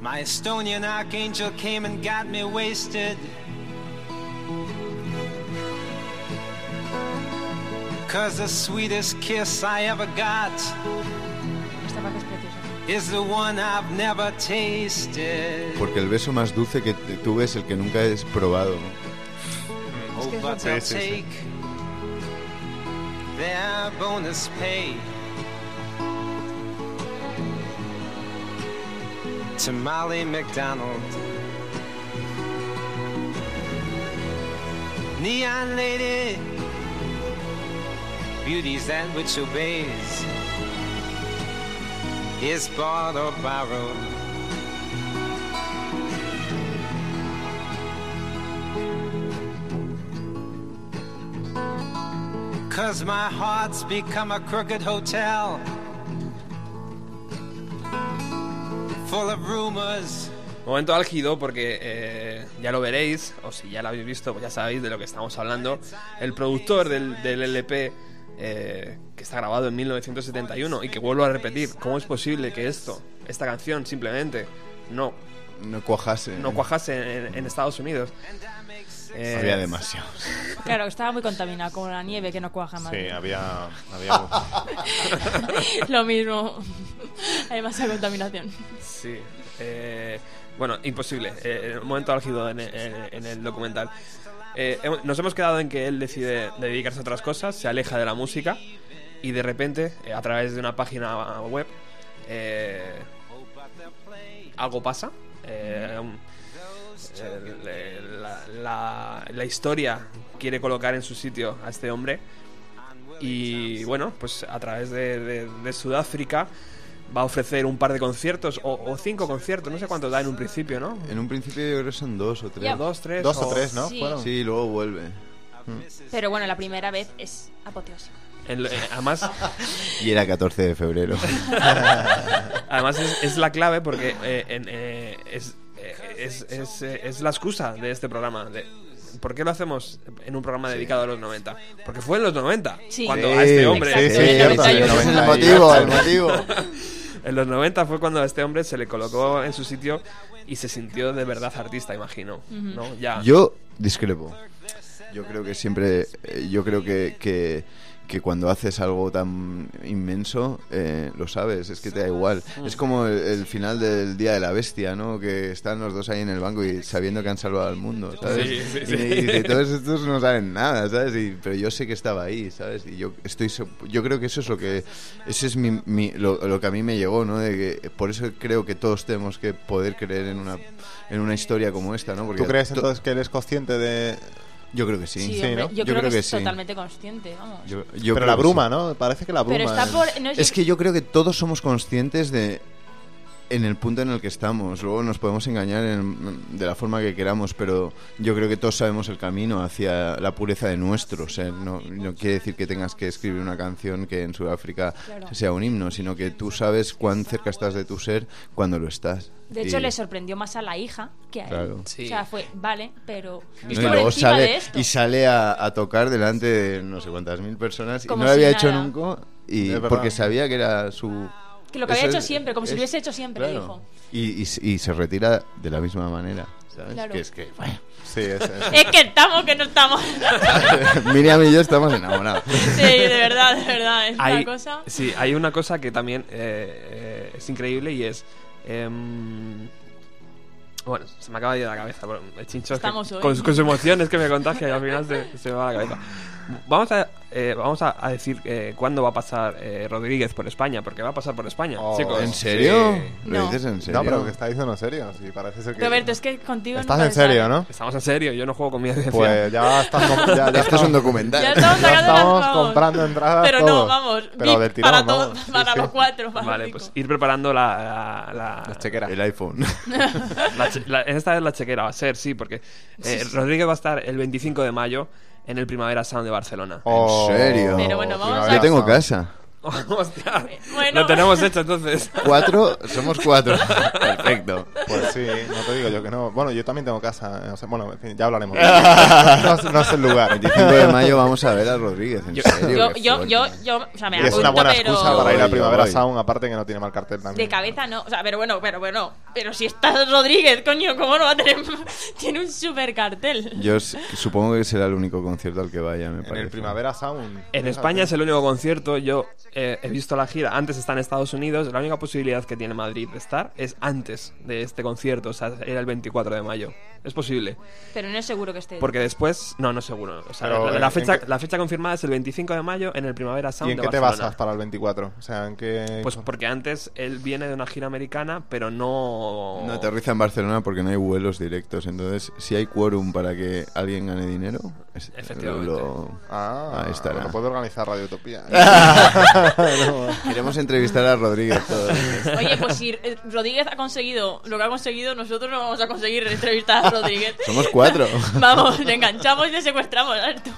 My Estonian archangel came and got me wasted. Cause the sweetest kiss I ever got Esta parte es preciosa. is the one I've never tasted. Porque el beso más dulce que tuve es el que nunca he probado. Oh, que es but lo- they'll Sí, sí, sí. take their bonus pay. To Molly McDonald. Neon lady, beauty's that which obeys, is bought or borrowed. Cause my heart's become a crooked hotel full of rumors. Momento álgido porque eh, ya lo veréis, o si ya lo habéis visto, pues ya sabéis de lo que estamos hablando. El productor del, del LP, eh, que está grabado en 1971, y que vuelvo a repetir, ¿cómo es posible que esto, esta canción, simplemente no, No cuajase. no cuajase en, en Estados Unidos? Eh, Había demasiado. Claro, estaba muy contaminada, como la nieve que no cuaja más. Sí, había. había Lo mismo. Hay demasiada contaminación. Sí. eh, bueno, imposible. Eh, un momento álgido en, en- en el documental. Eh, nos hemos quedado en que él decide dedicarse a otras cosas, se aleja de la música y de repente, eh, a través de una página web, eh, algo pasa. Eh, la, historia quiere colocar en su sitio a este hombre y bueno, pues a través de Sudáfrica va a ofrecer un par de conciertos o, o cinco conciertos, no sé cuántos da en un principio, ¿no? En un principio yo creo que son dos o tres. Ya. Dos, tres. dos o tres, ¿no? Sí. Sí, luego vuelve. Pero bueno, la primera vez es apoteósico. En lo- eh, además, Y era 14 de febrero. además es, es la clave porque eh, en- eh, es, eh, es, es, eh, es la excusa de este programa. De, ¿Por qué lo hacemos en un programa dedicado a los 90? Porque fue en los 90 Sí. cuando Sí, a este hombre sí, sí, en el cierto, 91. ese es el motivo, el motivo. En los 90 fue cuando a este hombre se le colocó en su sitio y se sintió de verdad artista, imagino. ¿no? Ya. Yo discrepo. Yo creo que siempre, eh, yo creo que, que, que cuando haces algo tan inmenso, eh, lo sabes, es que te da igual. Es como el, el final del Día de la Bestia, ¿no? Que están los dos ahí en el banco y sabiendo que han salvado al mundo, ¿sabes? Sí, sí, sí. Y, y dice, todos estos no saben nada, ¿sabes? Y- pero yo sé que estaba ahí, ¿sabes? Y yo estoy, yo creo que eso es lo que, ese es mi, mi- lo, lo que a mí me llegó, ¿no? De que, por eso creo que todos tenemos que poder creer en una, en una historia como esta, ¿no? Porque ¿Tú crees to- entonces que él es consciente de...? Yo creo que sí. Sí, Sí, ¿no? yo, Yo creo, creo que, que es sí. totalmente consciente, vamos. Yo- yo Pero la bruma, sí. ¿no? Parece que la bruma... Pero está es- por... no, yo- Es que yo creo que todos somos conscientes de en el punto en el que estamos. Luego nos podemos engañar en- de la forma que queramos, pero yo creo que todos sabemos el camino hacia la pureza de nuestro. O sea, no, no quiere decir que tengas que escribir una canción que en Sudáfrica sea un himno, sino que tú sabes cuán cerca estás de tu ser cuando lo estás. De hecho, Y- le sorprendió más a la hija que a él. Claro. Sí. O sea, fue, vale, pero... ¿no? Y luego de sale, esto. y sale a, a tocar delante de no sé cuántas mil personas y Como no lo había si hecho nada. nunca y verdad. porque sabía que era su Que lo que había hecho es- siempre, como si lo hubiese hecho siempre, claro. dijo. Y, y, y se retira de la misma manera, ¿sabes? Claro. Que es que, bueno, Sí, es, es- Es que estamos, que no estamos. Miriam y yo estamos enamorados. sí, de verdad, de verdad. Es hay, una cosa... Sí, hay una cosa que también eh, eh, es increíble y es. Em, bueno, se me acaba de ir de la cabeza. bueno, el chincho es que Estamos hoy. con, con su emoción es que me contagia y al final se, se me va la cabeza. Vamos a, eh, vamos a, a decir eh, cuándo va a pasar eh, Rodríguez por España, porque va a pasar por España, Oh, chicos. ¿En serio? Sí. ¿Lo No. dices en serio? No, pero que está diciendo en serio. Sí, parece ser que... Roberto, es que contigo Estás nunca en se serio, sabe. ¿no? Estamos en serio, yo no juego con mi audiencia. Pues ya estás... com- Ya, ya Esto es estamos- un documental. Ya estamos Ya sacando las- estamos vamos. comprando entradas Pero no, todos. vamos. Pero VIP del tirón, para, vamos. todos, Sí, para sí. los cuatro. Para Vale, los pues cinco. ir preparando la, la, La chequera. El iPhone. La che- la- esta vez la chequera va a ser, sí, porque eh, Rodríguez va a estar el 25 de mayo en el Primavera Sound de Barcelona. Oh, serio? Pero bueno, vamos a- Yo tengo casa. Hostia, Bueno. lo tenemos hecho entonces. Cuatro, somos cuatro. Perfecto. Pues sí, no te digo yo que no. Bueno, yo también tengo casa. o sea, bueno, en fin, ya hablaremos. no, es- no es el lugar. 25 de mayo vamos a ver a Rodríguez, en serio. Yo, qué yo, yo, yo, o sea, me Y es una apunto, buena pero excusa para ir a Primavera voy. Sound, aparte que no tiene mal cartel también. de cabeza no. O sea, pero bueno, pero bueno. Pero si está Rodríguez, coño, ¿cómo no va a tener...? Tiene un super cartel. Yo supongo que será el único concierto al que vaya, me En parece. el Primavera Sound. En España es el único concierto. Yo eh, he visto la gira. Antes está en Estados Unidos. La única posibilidad que tiene Madrid de estar es antes de este concierto. O sea, era el 24 de mayo. Es posible. Pero no es seguro que esté. Porque después. No, no seguro. O sea, Pero, la, ¿en- la fecha, qué- la fecha confirmada es el 25 de mayo en el Primavera Sound ¿Y en de qué te Barcelona. basas para el 24? O sea, ¿en qué...? Pues porque antes él viene de una gira americana, pero no. No aterriza en Barcelona porque no hay vuelos directos. Entonces, si hay quórum para que alguien gane dinero, es- Efectivamente. lo- Ah, Ahí estará. Lo puede organizar Radio Utopía. Queremos entrevistar a Rodríguez todos. Oye, pues si eh, Rodríguez ha conseguido lo que ha conseguido, nosotros no vamos a conseguir entrevistar a Rodríguez. Somos cuatro. Vamos, le enganchamos y le secuestramos, ¿sabes tú?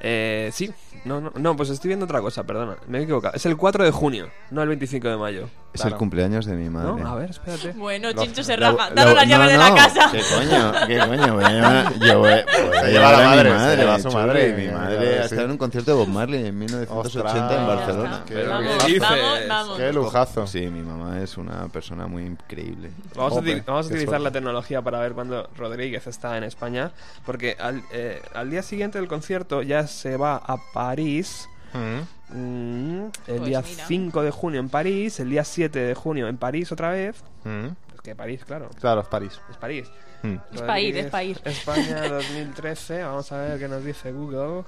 Eh, sí. No, no, no, pues estoy viendo otra cosa, perdona. Me he equivocado. Es el 4 de junio, no el 25 de mayo. Es Claro. el cumpleaños de mi madre. ¿No? A ver, espérate. Bueno, Lo- Chincho se La- raja. la- Danos las no, llaves de no, la casa. ¿Qué coño? ¿Qué coño? Voy a llamar- yo voy, voy a Se lleva llevar la a madre, mi se madre. lleva a su churri. madre. Mi madre ves, ha sí. estado en un concierto de Bob Marley en 1980 en Ostras. Barcelona. Qué Pero Vamos, ¿qué dices? vamos, vamos. Qué lujazo. Sí, mi mamá es una persona muy increíble. Vamos a, Jope, uti- vamos a qué utilizar suerte. la tecnología para ver cuándo Rodríguez está en España. Porque al, eh, al día siguiente del concierto ya se va a París. Mm. Mm, el Pues día mira. 5 de junio en París. El día 7 de junio en París otra vez. Mm. Es que París, claro. Claro, es París. Es París. Mm. Es pa' ir, es pa' ir. España 2013. Vamos a ver qué nos dice Google.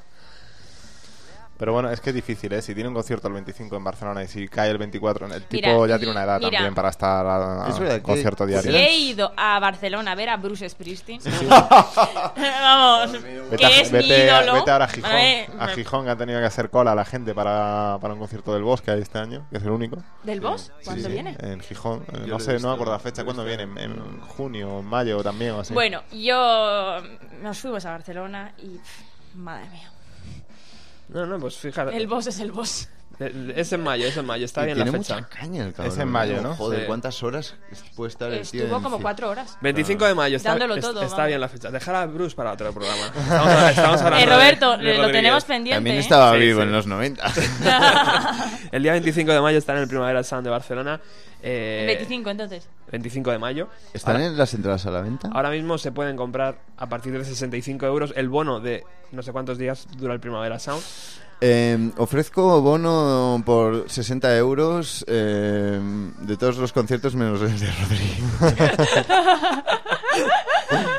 Pero bueno, es que es difícil, ¿eh? Si tiene un concierto el 25 en Barcelona y si cae el 24, el tipo Mira, ya tiene una edad mira. también para estar a, a Es verdad que- concierto Sí, diario. Si he ido a Barcelona a ver a Bruce Springsteen, vamos, Vete, que a- es mi vete- ídolo. vete ahora a Gijón. A Gijón que ha tenido que hacer cola la gente para, para un concierto del Bosque este año, que es el único. ¿Del boss? ¿Cuándo Sí, viene? En Gijón. Eh, Yo no sé, no visto, me acuerdo la fecha. ¿Cuándo viene? ¿En, en junio, mayo también o así? Bueno, yo nos fuimos a Barcelona y pff, madre mía, No, no, pues fíjate. el boss es el boss. Eh, Es en mayo, es en mayo, está Y bien la tiene fecha. mucha caña el cabrón. Es en mayo, ¿no? Joder, Sí. ¿cuántas horas puede estar el tío? Estuvo como cuatro horas. 25 de mayo, está, Dándolo es- todo, está vamos. bien la fecha. Dejar a Bruce para otro programa. Estamos, estamos hablando Eh, Roberto, de lo tenemos pendiente. También ¿eh? estaba Sí, vivo sí. en los 90. El día 25 de mayo está en el Primavera Sound de Barcelona. eh, 25 entonces. 25 de mayo. ¿Están Ahora- en las entradas a la venta? Ahora mismo se pueden comprar a partir de 65 euros el bono de no sé cuántos días dura el Primavera Sound. Eh, ofrezco bono por 60 euros eh, de todos los conciertos menos el de Rodrigo.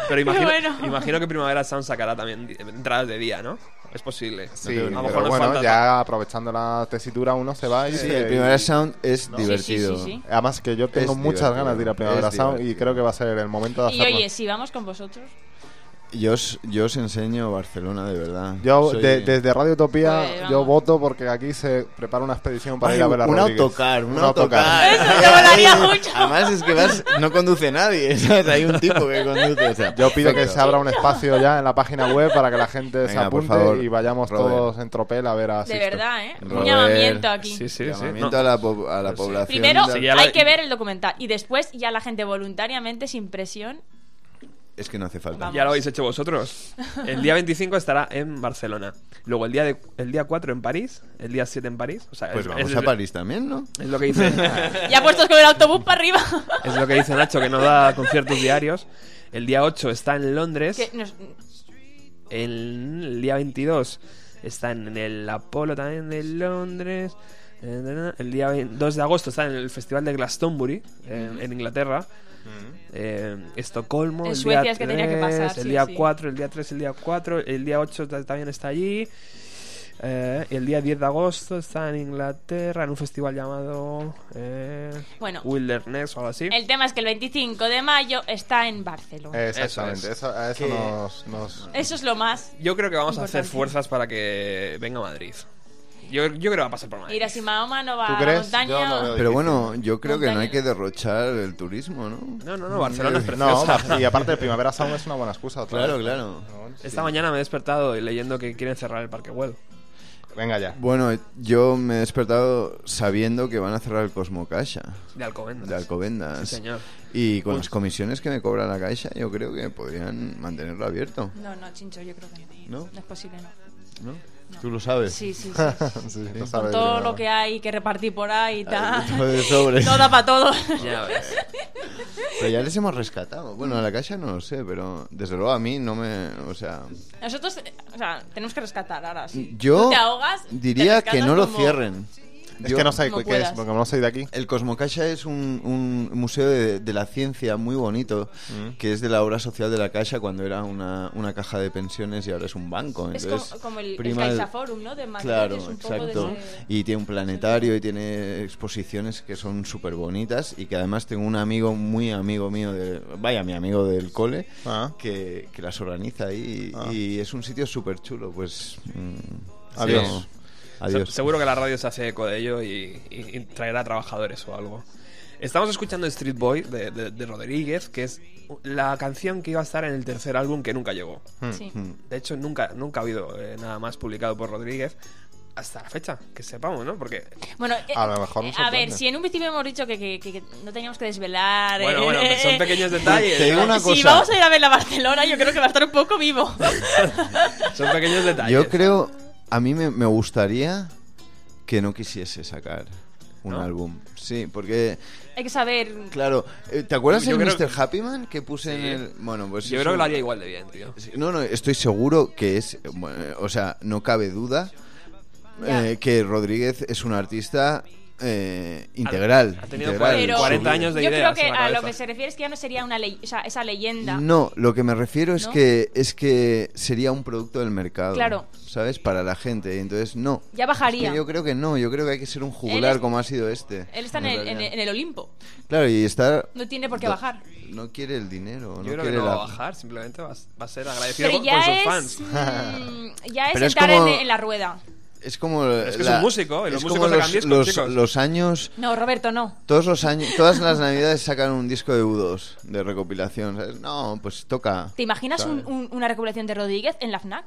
Pero imagino, bueno. imagino que Primavera Sound sacará también entradas de día, ¿no? Es posible. Sí, a lo pero mejor nos bueno, falta- ya aprovechando la tesitura uno se va y... Sí, se- el Primavera Sound es divertido. sí, sí, sí. Además que yo tengo Es muchas divertido, ganas de ir a Primavera Sound y creo que va a ser el momento de Y hacerlo. oye, si vamos con vosotros. Yo os, yo os enseño Barcelona, de verdad. Yo, Soy- de- desde Radio Utopía, Pues, yo voto porque aquí se prepara una expedición para Ay, ir a ver a un Rodríguez. autocar, un, Un autocar. Eso mucho. Además es que vas, no conduce nadie, ¿sabes? Hay un tipo que conduce. o sea, Yo pido que se abra un espacio ya en la página web para que la gente se Venga, por apunte favor, y vayamos Robert. todos en tropel a ver a De verdad, ¿eh? Un Robert. llamamiento aquí. Sí, sí, sí. Llamamiento No. a la, po- a la Sí. población. Primero hay que ver el documental y después ya la gente voluntariamente, sin presión. Es que no hace falta. Vamos. Ya lo habéis hecho vosotros. El día 25 estará en Barcelona. Luego el día, de, el día 4 en París. El día 7 en París. O sea, Pues es, vamos es- a París también, ¿no? Es lo que dice, Ya puestos con el autobús para arriba. es lo que dice Nacho, que no da conciertos diarios. El día 8 está en Londres. Nos- El, el día 22 está en el Apolo también de Londres. El día 2 de agosto está en el Festival de Glastonbury, en, en Inglaterra. Eh, Estocolmo, En el Suecia día es que tenía que 3, pasar, el sí, día sí. 4, el día 3, el día 4, el día 8 ta- también está allí. Eh, y el día 10 de agosto está en Inglaterra en un festival llamado eh, Bueno. Wilderness o algo así. El tema es que el 25 de mayo está en Barcelona. Exactamente, Eso eso, a eso Que- nos, nos- Eso es lo más. Yo creo que vamos a hacer Importante. fuerzas para que venga Madrid. Yo, yo creo que va a pasar por Madrid. Mira, si Mahoma no va ¿Tú a la crees? montaña. Yo veo Pero bueno, yo creo que no hay que derrochar el turismo, ¿no? No, no, no, Barcelona es No, preciosa. y aparte el Primavera Sound es una buena excusa. otra Claro, vez. claro. No, Esta sí. mañana me he despertado leyendo que quieren cerrar el Parque Güell. Venga ya. Bueno, yo me he despertado sabiendo que van a cerrar el Cosmo Caixa De Alcobendas. de Alcobendas. Sí, señor. Y con las comisiones que me cobra la Caixa, yo creo que podrían mantenerlo abierto, No, no, Chincho, yo creo que no. ¿no? No es posible, no. ¿No? ¿Tú lo sabes? Sí, sí, sí. Sí, todo lo ¿no? que hay que repartir por ahí y tal. todo de sobres. No da para todo. Ya ves. Pero ya les hemos rescatado. Bueno, a la Caixa no lo sé, pero desde luego a mí no me... O sea... Nosotros, o sea, tenemos que rescatar ahora. Si Yo te ahogas, te diría que no lo como- cierren. Es Yo- que no sé qué es, porque no soy de aquí. El Cosmocaixa es un, un museo de, de la ciencia muy bonito, Mm. que es de la obra social de la Caixa cuando era una, una caja de pensiones y ahora es un banco. Es como, como el, prima el- Caixa Forum, ¿no? De Madrid, Claro, es un poco exacto. de ese- Y tiene un planetario y tiene exposiciones que son súper bonitas y que además tengo un amigo muy amigo mío, de, vaya, mi amigo del cole, Ah. que, que las organiza ahí y, Ah. y es un sitio súper chulo. Pues... mm, Adiós. sí. Adiós. Se- Seguro que la radio se hace eco de ello y, y- y traerá trabajadores o algo. Estamos escuchando Street Boy de, de- de Rodríguez, que es la canción que iba a estar en el tercer álbum que nunca llegó. Sí. De hecho, nunca, nunca ha habido eh, nada más publicado por Rodríguez hasta la fecha, que sepamos, ¿no? Porque Bueno, eh, A lo mejor eh, a ver, si en un principio hemos dicho que, que- que- que no teníamos que desvelar. Bueno, eh, bueno, son pequeños detalles. Te digo una Si cosa. vamos a ir a ver la Barcelona, yo creo que va a estar un poco vivo. Son pequeños detalles. Yo creo, a mí me, me gustaría que no quisiese sacar un ¿No? álbum. Sí, porque, Hay que saber. claro, eh, ¿te acuerdas Yo creo Mr. que- Happy Man que puse en el... Bueno, pues Yo creo que lo haría igual de bien, tío. No, no, estoy seguro que es, bueno, o sea, no cabe duda eh, que Rodríguez es un artista eh, integral. Ha tenido integral. Pero 40 años de yo ideas creo que la a lo que se refiere es que ya no sería una ley, o sea, esa leyenda. No, lo que me refiero es ¿No? que es que sería un producto del mercado. Claro. ¿Sabes? Para la gente. Entonces no. Ya bajaría. Es que yo creo que no, yo creo que hay que ser un jugular es- como ha sido este. Él está en el, en, realidad. en el Olimpo. Claro, y está... No tiene por qué no- bajar. No quiere el dinero, no Yo creo que quiere no la... va a bajar, simplemente va, va a ser agradecido Pero con, ya con sus es. fans. mm, ya es Pero es entrar como- en, en la rueda. Es como... Es que es un músico, y los es músicos sacan los, discos, los, chicos. los años... No, Roberto, no. Todos los años, todas las navidades sacan un disco de U2 de recopilación, ¿sabes? No, pues toca. ¿Te imaginas un- un- una recopilación de Rodríguez en la FNAC?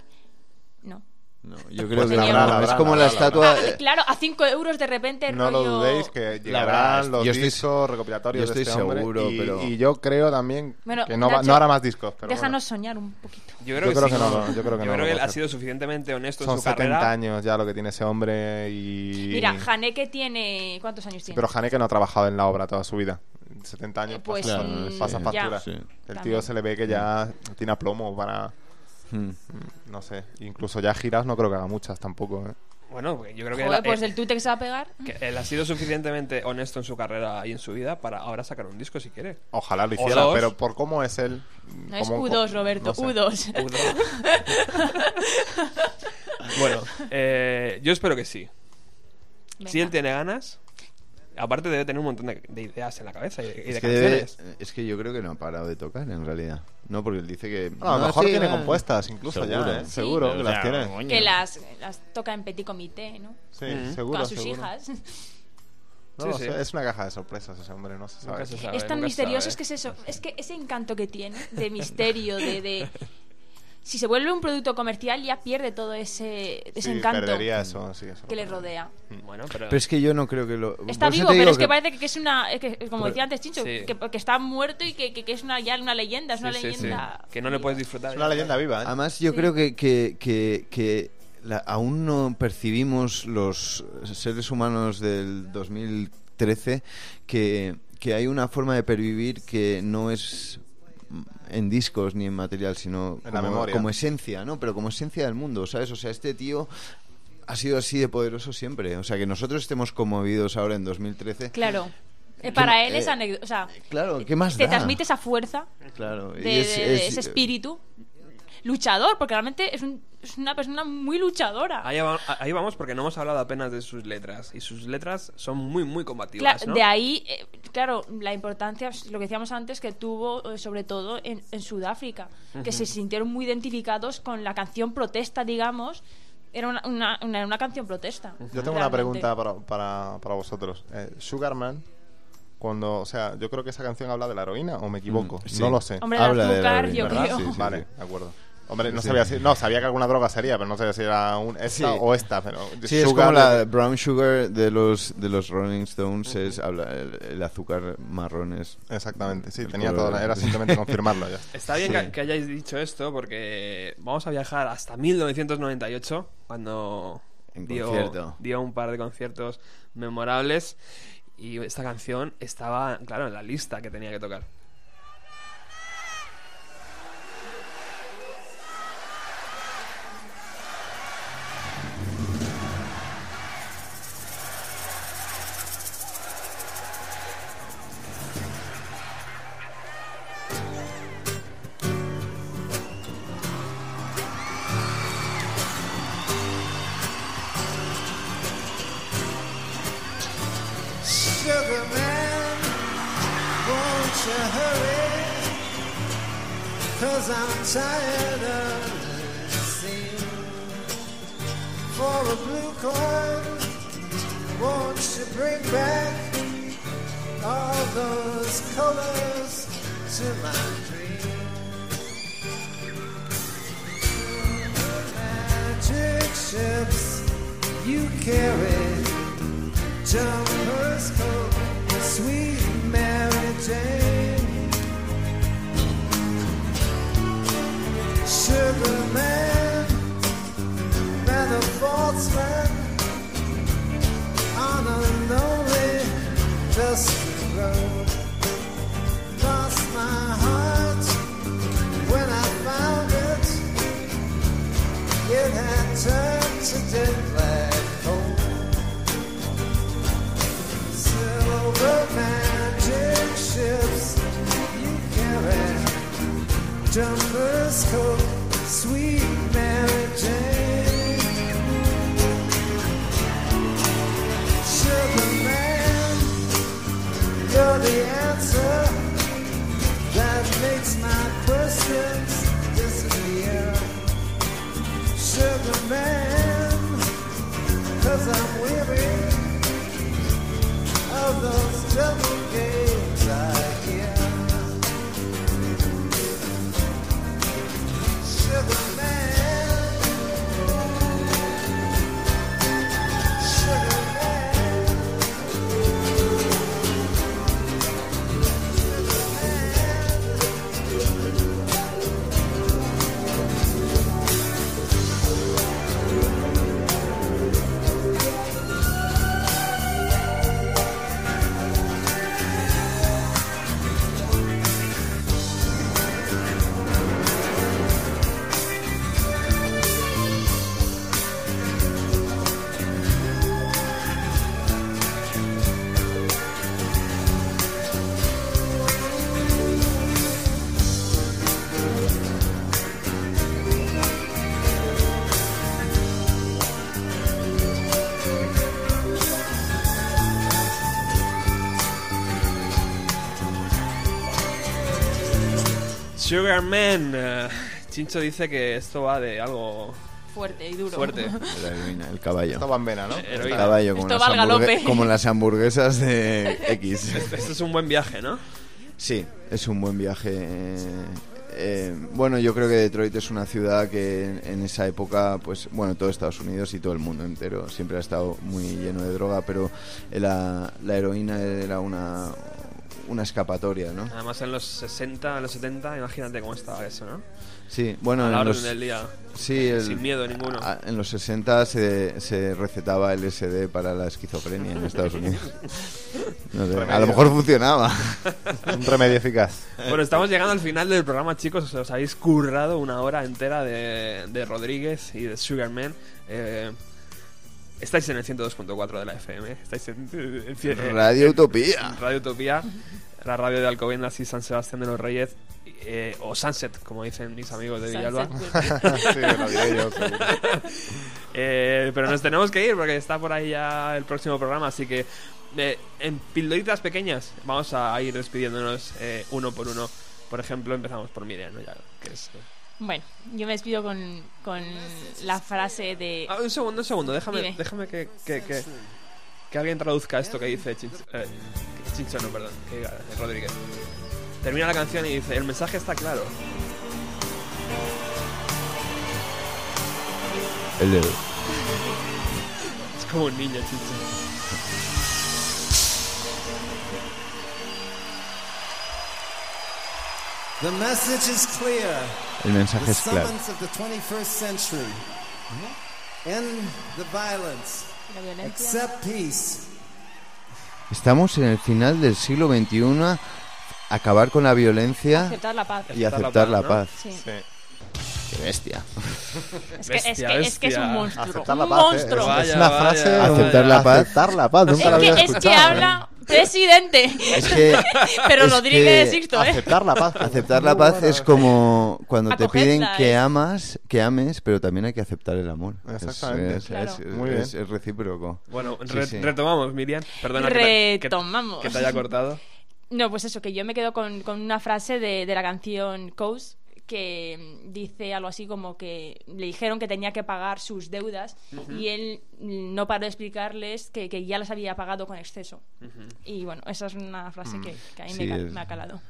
No. No, yo creo Pues que habrá, es como la estatua... Ah, claro, a 5 euros de repente No rollo... lo dudéis que llegarán los yo estoy- discos recopilatorios yo de estoy este hombre seguro, y, pero- y yo creo también Bueno, que no, va- Nacho, no hará más discos. Pero Déjanos soñar un poquito. Yo Yo creo, creo sí. que no yo creo que no lo él ha sido suficientemente honesto bueno. en son su 70 carrera. años ya lo que tiene ese hombre y... Mira, Haneke tiene... ¿Cuántos años Sí, tiene? pero Haneke no ha trabajado en la obra toda su vida. 70 años Eh, pues, pasa, mm, pasa sí. factura. ya. Sí. El tío se le ve que ya tiene aplomo para... Hmm. No sé, incluso ya giras no creo que haga muchas tampoco. ¿eh? Bueno, pues yo creo que, Joder, él, pues eh, el Tutex va a pegar. que él ha sido suficientemente honesto en su carrera y en su vida para ahora sacar un disco si quiere. Ojalá lo hiciera, pero por cómo es él... No es cómo- U2, Roberto, no sé. U2. Uno. bueno, eh, yo espero que sí. Si él tiene ganas, aparte debe tener un montón de, de ideas en la cabeza y de, y de Es que, debe- canciones. es que yo creo que no ha parado de tocar en realidad. No, porque él dice que. A lo no, mejor sí, tiene va. compuestas incluso Seguro. ya, ¿eh? Sí. Seguro que las tiene. coño. Que las, las toca en petit comité, ¿no? Sí, Mm. seguro, Con sus seguro. hijas. No Sí, es una caja de sorpresas ese hombre, no se sabe. Se sabe, es tan misterioso, sabe. es que es eso. Es que ese encanto que tiene, de misterio, de... de- Si se vuelve un producto comercial, ya pierde todo ese, ese Sí, encanto perdería eso, sí, eso. que le rodea. Bueno, pero, Pero es que yo no creo que lo. Está por eso vivo, pero es que, parece que es una. es que, como Pero- decía antes Chincho, Sí. que, que está muerto y que, que- que es una, ya una leyenda. Es sí, una sí, sí. leyenda. que no le puedes disfrutar. Es una leyenda viva, ¿eh? Además, yo Sí. creo que, que, que, que la- aún no percibimos los seres humanos del 2013 que, que hay una forma de pervivir que no es en discos ni en material, sino En como, esencia, ¿no? Pero como esencia del mundo, ¿sabes? O sea, este tío ha sido así de poderoso siempre. O sea, que nosotros estemos conmovidos ahora en 2013. Claro. Eh, para él eh, es anécdota. O sea, Claro, ¿qué más te da? transmite esa fuerza Claro, y de, es- de- de es- ese espíritu luchador, porque realmente es, un- es una persona muy luchadora. Ahí, va- ahí vamos porque no hemos hablado apenas de sus letras. Y sus letras son muy, muy combativas. ¿no? De ahí, eh, claro, la importancia, lo que decíamos antes, que tuvo eh, sobre todo en, en Sudáfrica, que se sintieron muy identificados con la canción protesta, digamos. Era una, una, una- una canción protesta. Yo tengo una pregunta para, para, para vosotros. Eh, Sugarman, cuando, o sea, yo creo que esa canción habla de la heroína, o me equivoco, Mm, sí. no lo sé. Hombre, Habla de la azúcar, heroína, yo ¿verdad? creo. Sí, sí, vale, sí. de acuerdo. Hombre, no Sí. sabía si, no, sabía que alguna droga sería, pero no sabía si era un esta Sí. o esta, pero Sí, es como la Brown Sugar de los, de los Rolling Stones, es habla, el, el azúcar marrón es... Exactamente, sí, tenía color- todo, era simplemente confirmarlo ya. Está bien Sí. que, que hayáis dicho esto porque vamos a viajar hasta 1998 cuando En dio, concierto. dio un par de conciertos memorables y esta canción estaba, claro, en la lista que tenía que tocar. Sugar Man. eh, Chincho dice que esto va de algo Fuerte y duro. fuerte. La heroína, el caballo. Esto va en vena, ¿no? Eh, El heroína. caballo, como Esto las, como las hamburguesas de X. Esto es un buen viaje, ¿no? Sí, es un buen viaje. eh, eh, bueno, yo creo que Detroit es una ciudad que en, en esa época, pues bueno, todo Estados Unidos y todo el mundo entero siempre ha estado muy lleno de droga, pero la, la heroína era una, una escapatoria, ¿no? Además en los 60, en los 70, imagínate cómo estaba eso, ¿no? Sí, bueno, A la en orden los, del día. sí, el- Sin miedo ninguno. a- en los 60 se, se recetaba LSD para la esquizofrenia en Estados Unidos. No sé, a lo mejor funcionaba. Un remedio eficaz. Bueno, estamos llegando al final del programa, chicos. Os habéis currado una hora entera de, de Rodríguez y de Sugarman. Eh, estáis en el 102.4 de la FM. Estáis en, en- en- Radio Utopía. Radio Utopía, la radio de Alcobendas y San Sebastián de los Reyes. eh, o Sunset, como dicen mis amigos de Villalba. Sí, lo diré yo, seguro. Eh, pero nos tenemos que ir porque está por ahí ya el próximo programa, así que eh, en pildoritas pequeñas vamos a ir despidiéndonos eh, uno por uno. Por ejemplo, empezamos por Miriam, ¿no? Ya, que es, eh, Bueno, yo me despido con, con la frase de... Ah, un segundo, un segundo, déjame, Dime. déjame que, que, que, que alguien traduzca esto que dice Chinch, eh, perdón, que diga eh, Rodríguez. Termina la canción y dice, el mensaje está claro. El- Es como un niño, Chincho. The message is clear. El mensaje The es claro. summons of the 21st century. End the violence. La violencia. Accept peace. Estamos en el final del siglo XXI. Acabar con la violencia Aceptar la paz. y Aceptar la paz, paz. Sí. Sí. Qué bestia. Es, que, es, Bestia, que, es que es un bestia. monstruo. Aceptar un la paz. ¿eh? monstruo. Es, Vaya, es una frase. vaya. Aceptar la paz. Aceptar la paz. Nunca Es la había que, es que escuchado. ¿eh? habla presidente. Es que Pero es Rodríguez que Sixto, ¿eh? Aceptar la paz. aceptar la paz es como cuando te Acogerla, piden que ¿eh? amas, que ames, pero también hay que aceptar el amor. Exactamente. Es, Claro. es- es- Muy bien. es- es recíproco. Bueno, Sí, re- sí. retomamos, Miriam. Perdona que te- que, Retomamos. que te haya cortado. No, pues eso, que yo me quedo con, con una frase de, de la canción Coast que mm, dice algo así como que le dijeron que tenía que pagar sus deudas y él mm, no paró de explicarles que, que ya las había pagado con exceso. Y bueno, esa es una frase que, que a mí Sí, me, ca- es- me ha calado.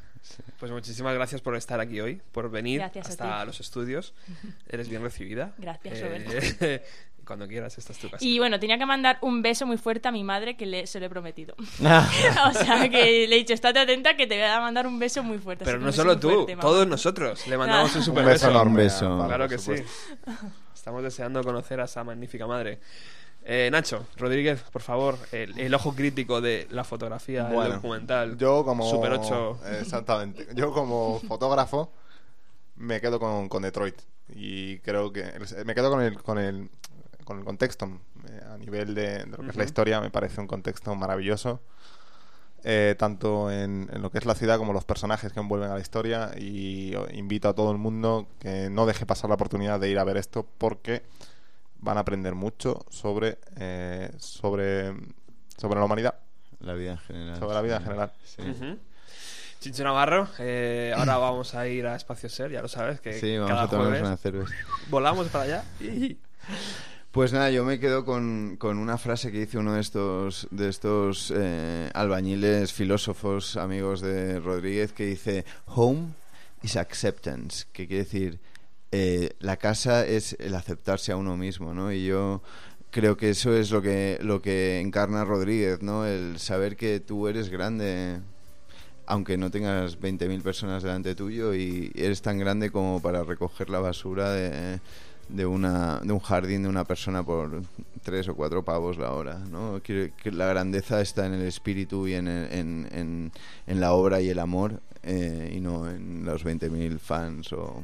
Pues muchísimas gracias por estar aquí hoy, por venir Gracias hasta los estudios. Eres bien recibida. Gracias, Eh, Cuando quieras, esta es tu casa. Y bueno, tenía que mandar un beso muy fuerte a mi madre que le, se lo he prometido. o sea, que le he dicho, estate atenta que te voy a mandar un beso muy fuerte. Pero no un solo tú, fuerte, todos nosotros le mandamos un Un super beso beso. Un beso. Claro que sí. Estamos deseando conocer a esa magnífica madre. Eh, Nacho, Rodríguez, por favor, el, el ojo crítico de la fotografía del documental. Yo como... Super 8. Exactamente. Yo como fotógrafo me quedo con, con Detroit. Y creo que... Me quedo con el, con el, con el contexto. Eh, A nivel de, de lo que es la historia, me parece un contexto maravilloso. Eh, tanto en, en lo que es la ciudad como los personajes que envuelven a la historia. Y invito a todo el mundo que no deje pasar la oportunidad de ir a ver esto porque van a aprender mucho sobre, eh, sobre, sobre la humanidad. La vida en general. Sobre la vida en general. Sí. Ujú. Chincho Navarro, eh, ahora vamos a ir a Espacio Ser, ya lo sabes, que Sí, vamos cada a jueves una cerveza. volamos para allá. y- Pues nada, yo me quedo con, con una frase que dice uno de estos, de estos eh, albañiles, filósofos, amigos de Rodríguez, que dice, Home is acceptance, que quiere decir, eh, la casa es el aceptarse a uno mismo, ¿no? Y yo creo que eso es lo que, lo que encarna Rodríguez, ¿no? El saber que tú eres grande, aunque no tengas 20.000 personas delante tuyo y eres tan grande como para recoger la basura de, de, una, de un jardín de una persona por tres o cuatro pavos la hora. ¿no? Que la grandeza está en el espíritu y en, en- en la obra y el amor eh, y no en los 20.000 fans o,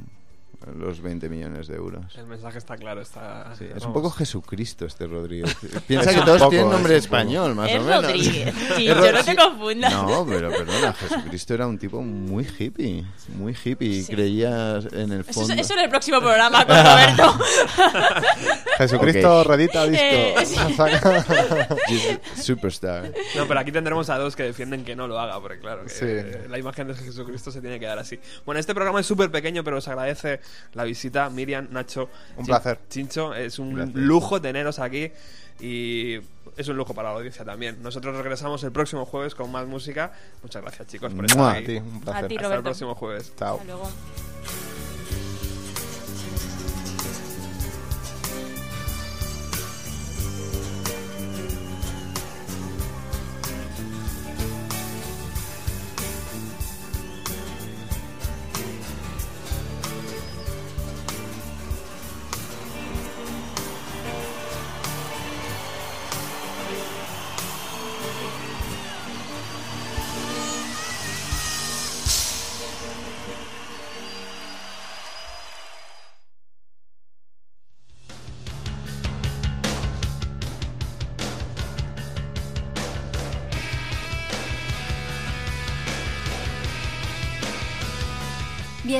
los 20 millones de euros. El mensaje está claro, está... Sí, es un poco Jesucristo este Rodríguez. Piensa Es que todos poco, tienen nombre español, más Es o menos. Rodríguez, Es no te sí. confundas. No, pero perdona, Jesucristo era un tipo muy hippie, muy hippie. Sí. Creía en el Eso, fondo... es- eso en el próximo programa con Roberto. Jesucristo Ok. redita disco. Eh, Superstar. No, pero aquí tendremos a dos que defienden que no lo haga, porque claro, que Sí. la imagen de Jesucristo se tiene que dar así. Bueno, este programa es súper pequeño, pero os agradece la visita, Miriam, Nacho. Un Chin- placer. Chincho, es un Gracias. lujo teneros aquí y es un lujo para la audiencia también. Nosotros regresamos el próximo jueves con más música. Muchas gracias, chicos, por estar Mua. A aquí. ti, un placer. A ti, Hasta el próximo jueves. Chao. Hasta luego.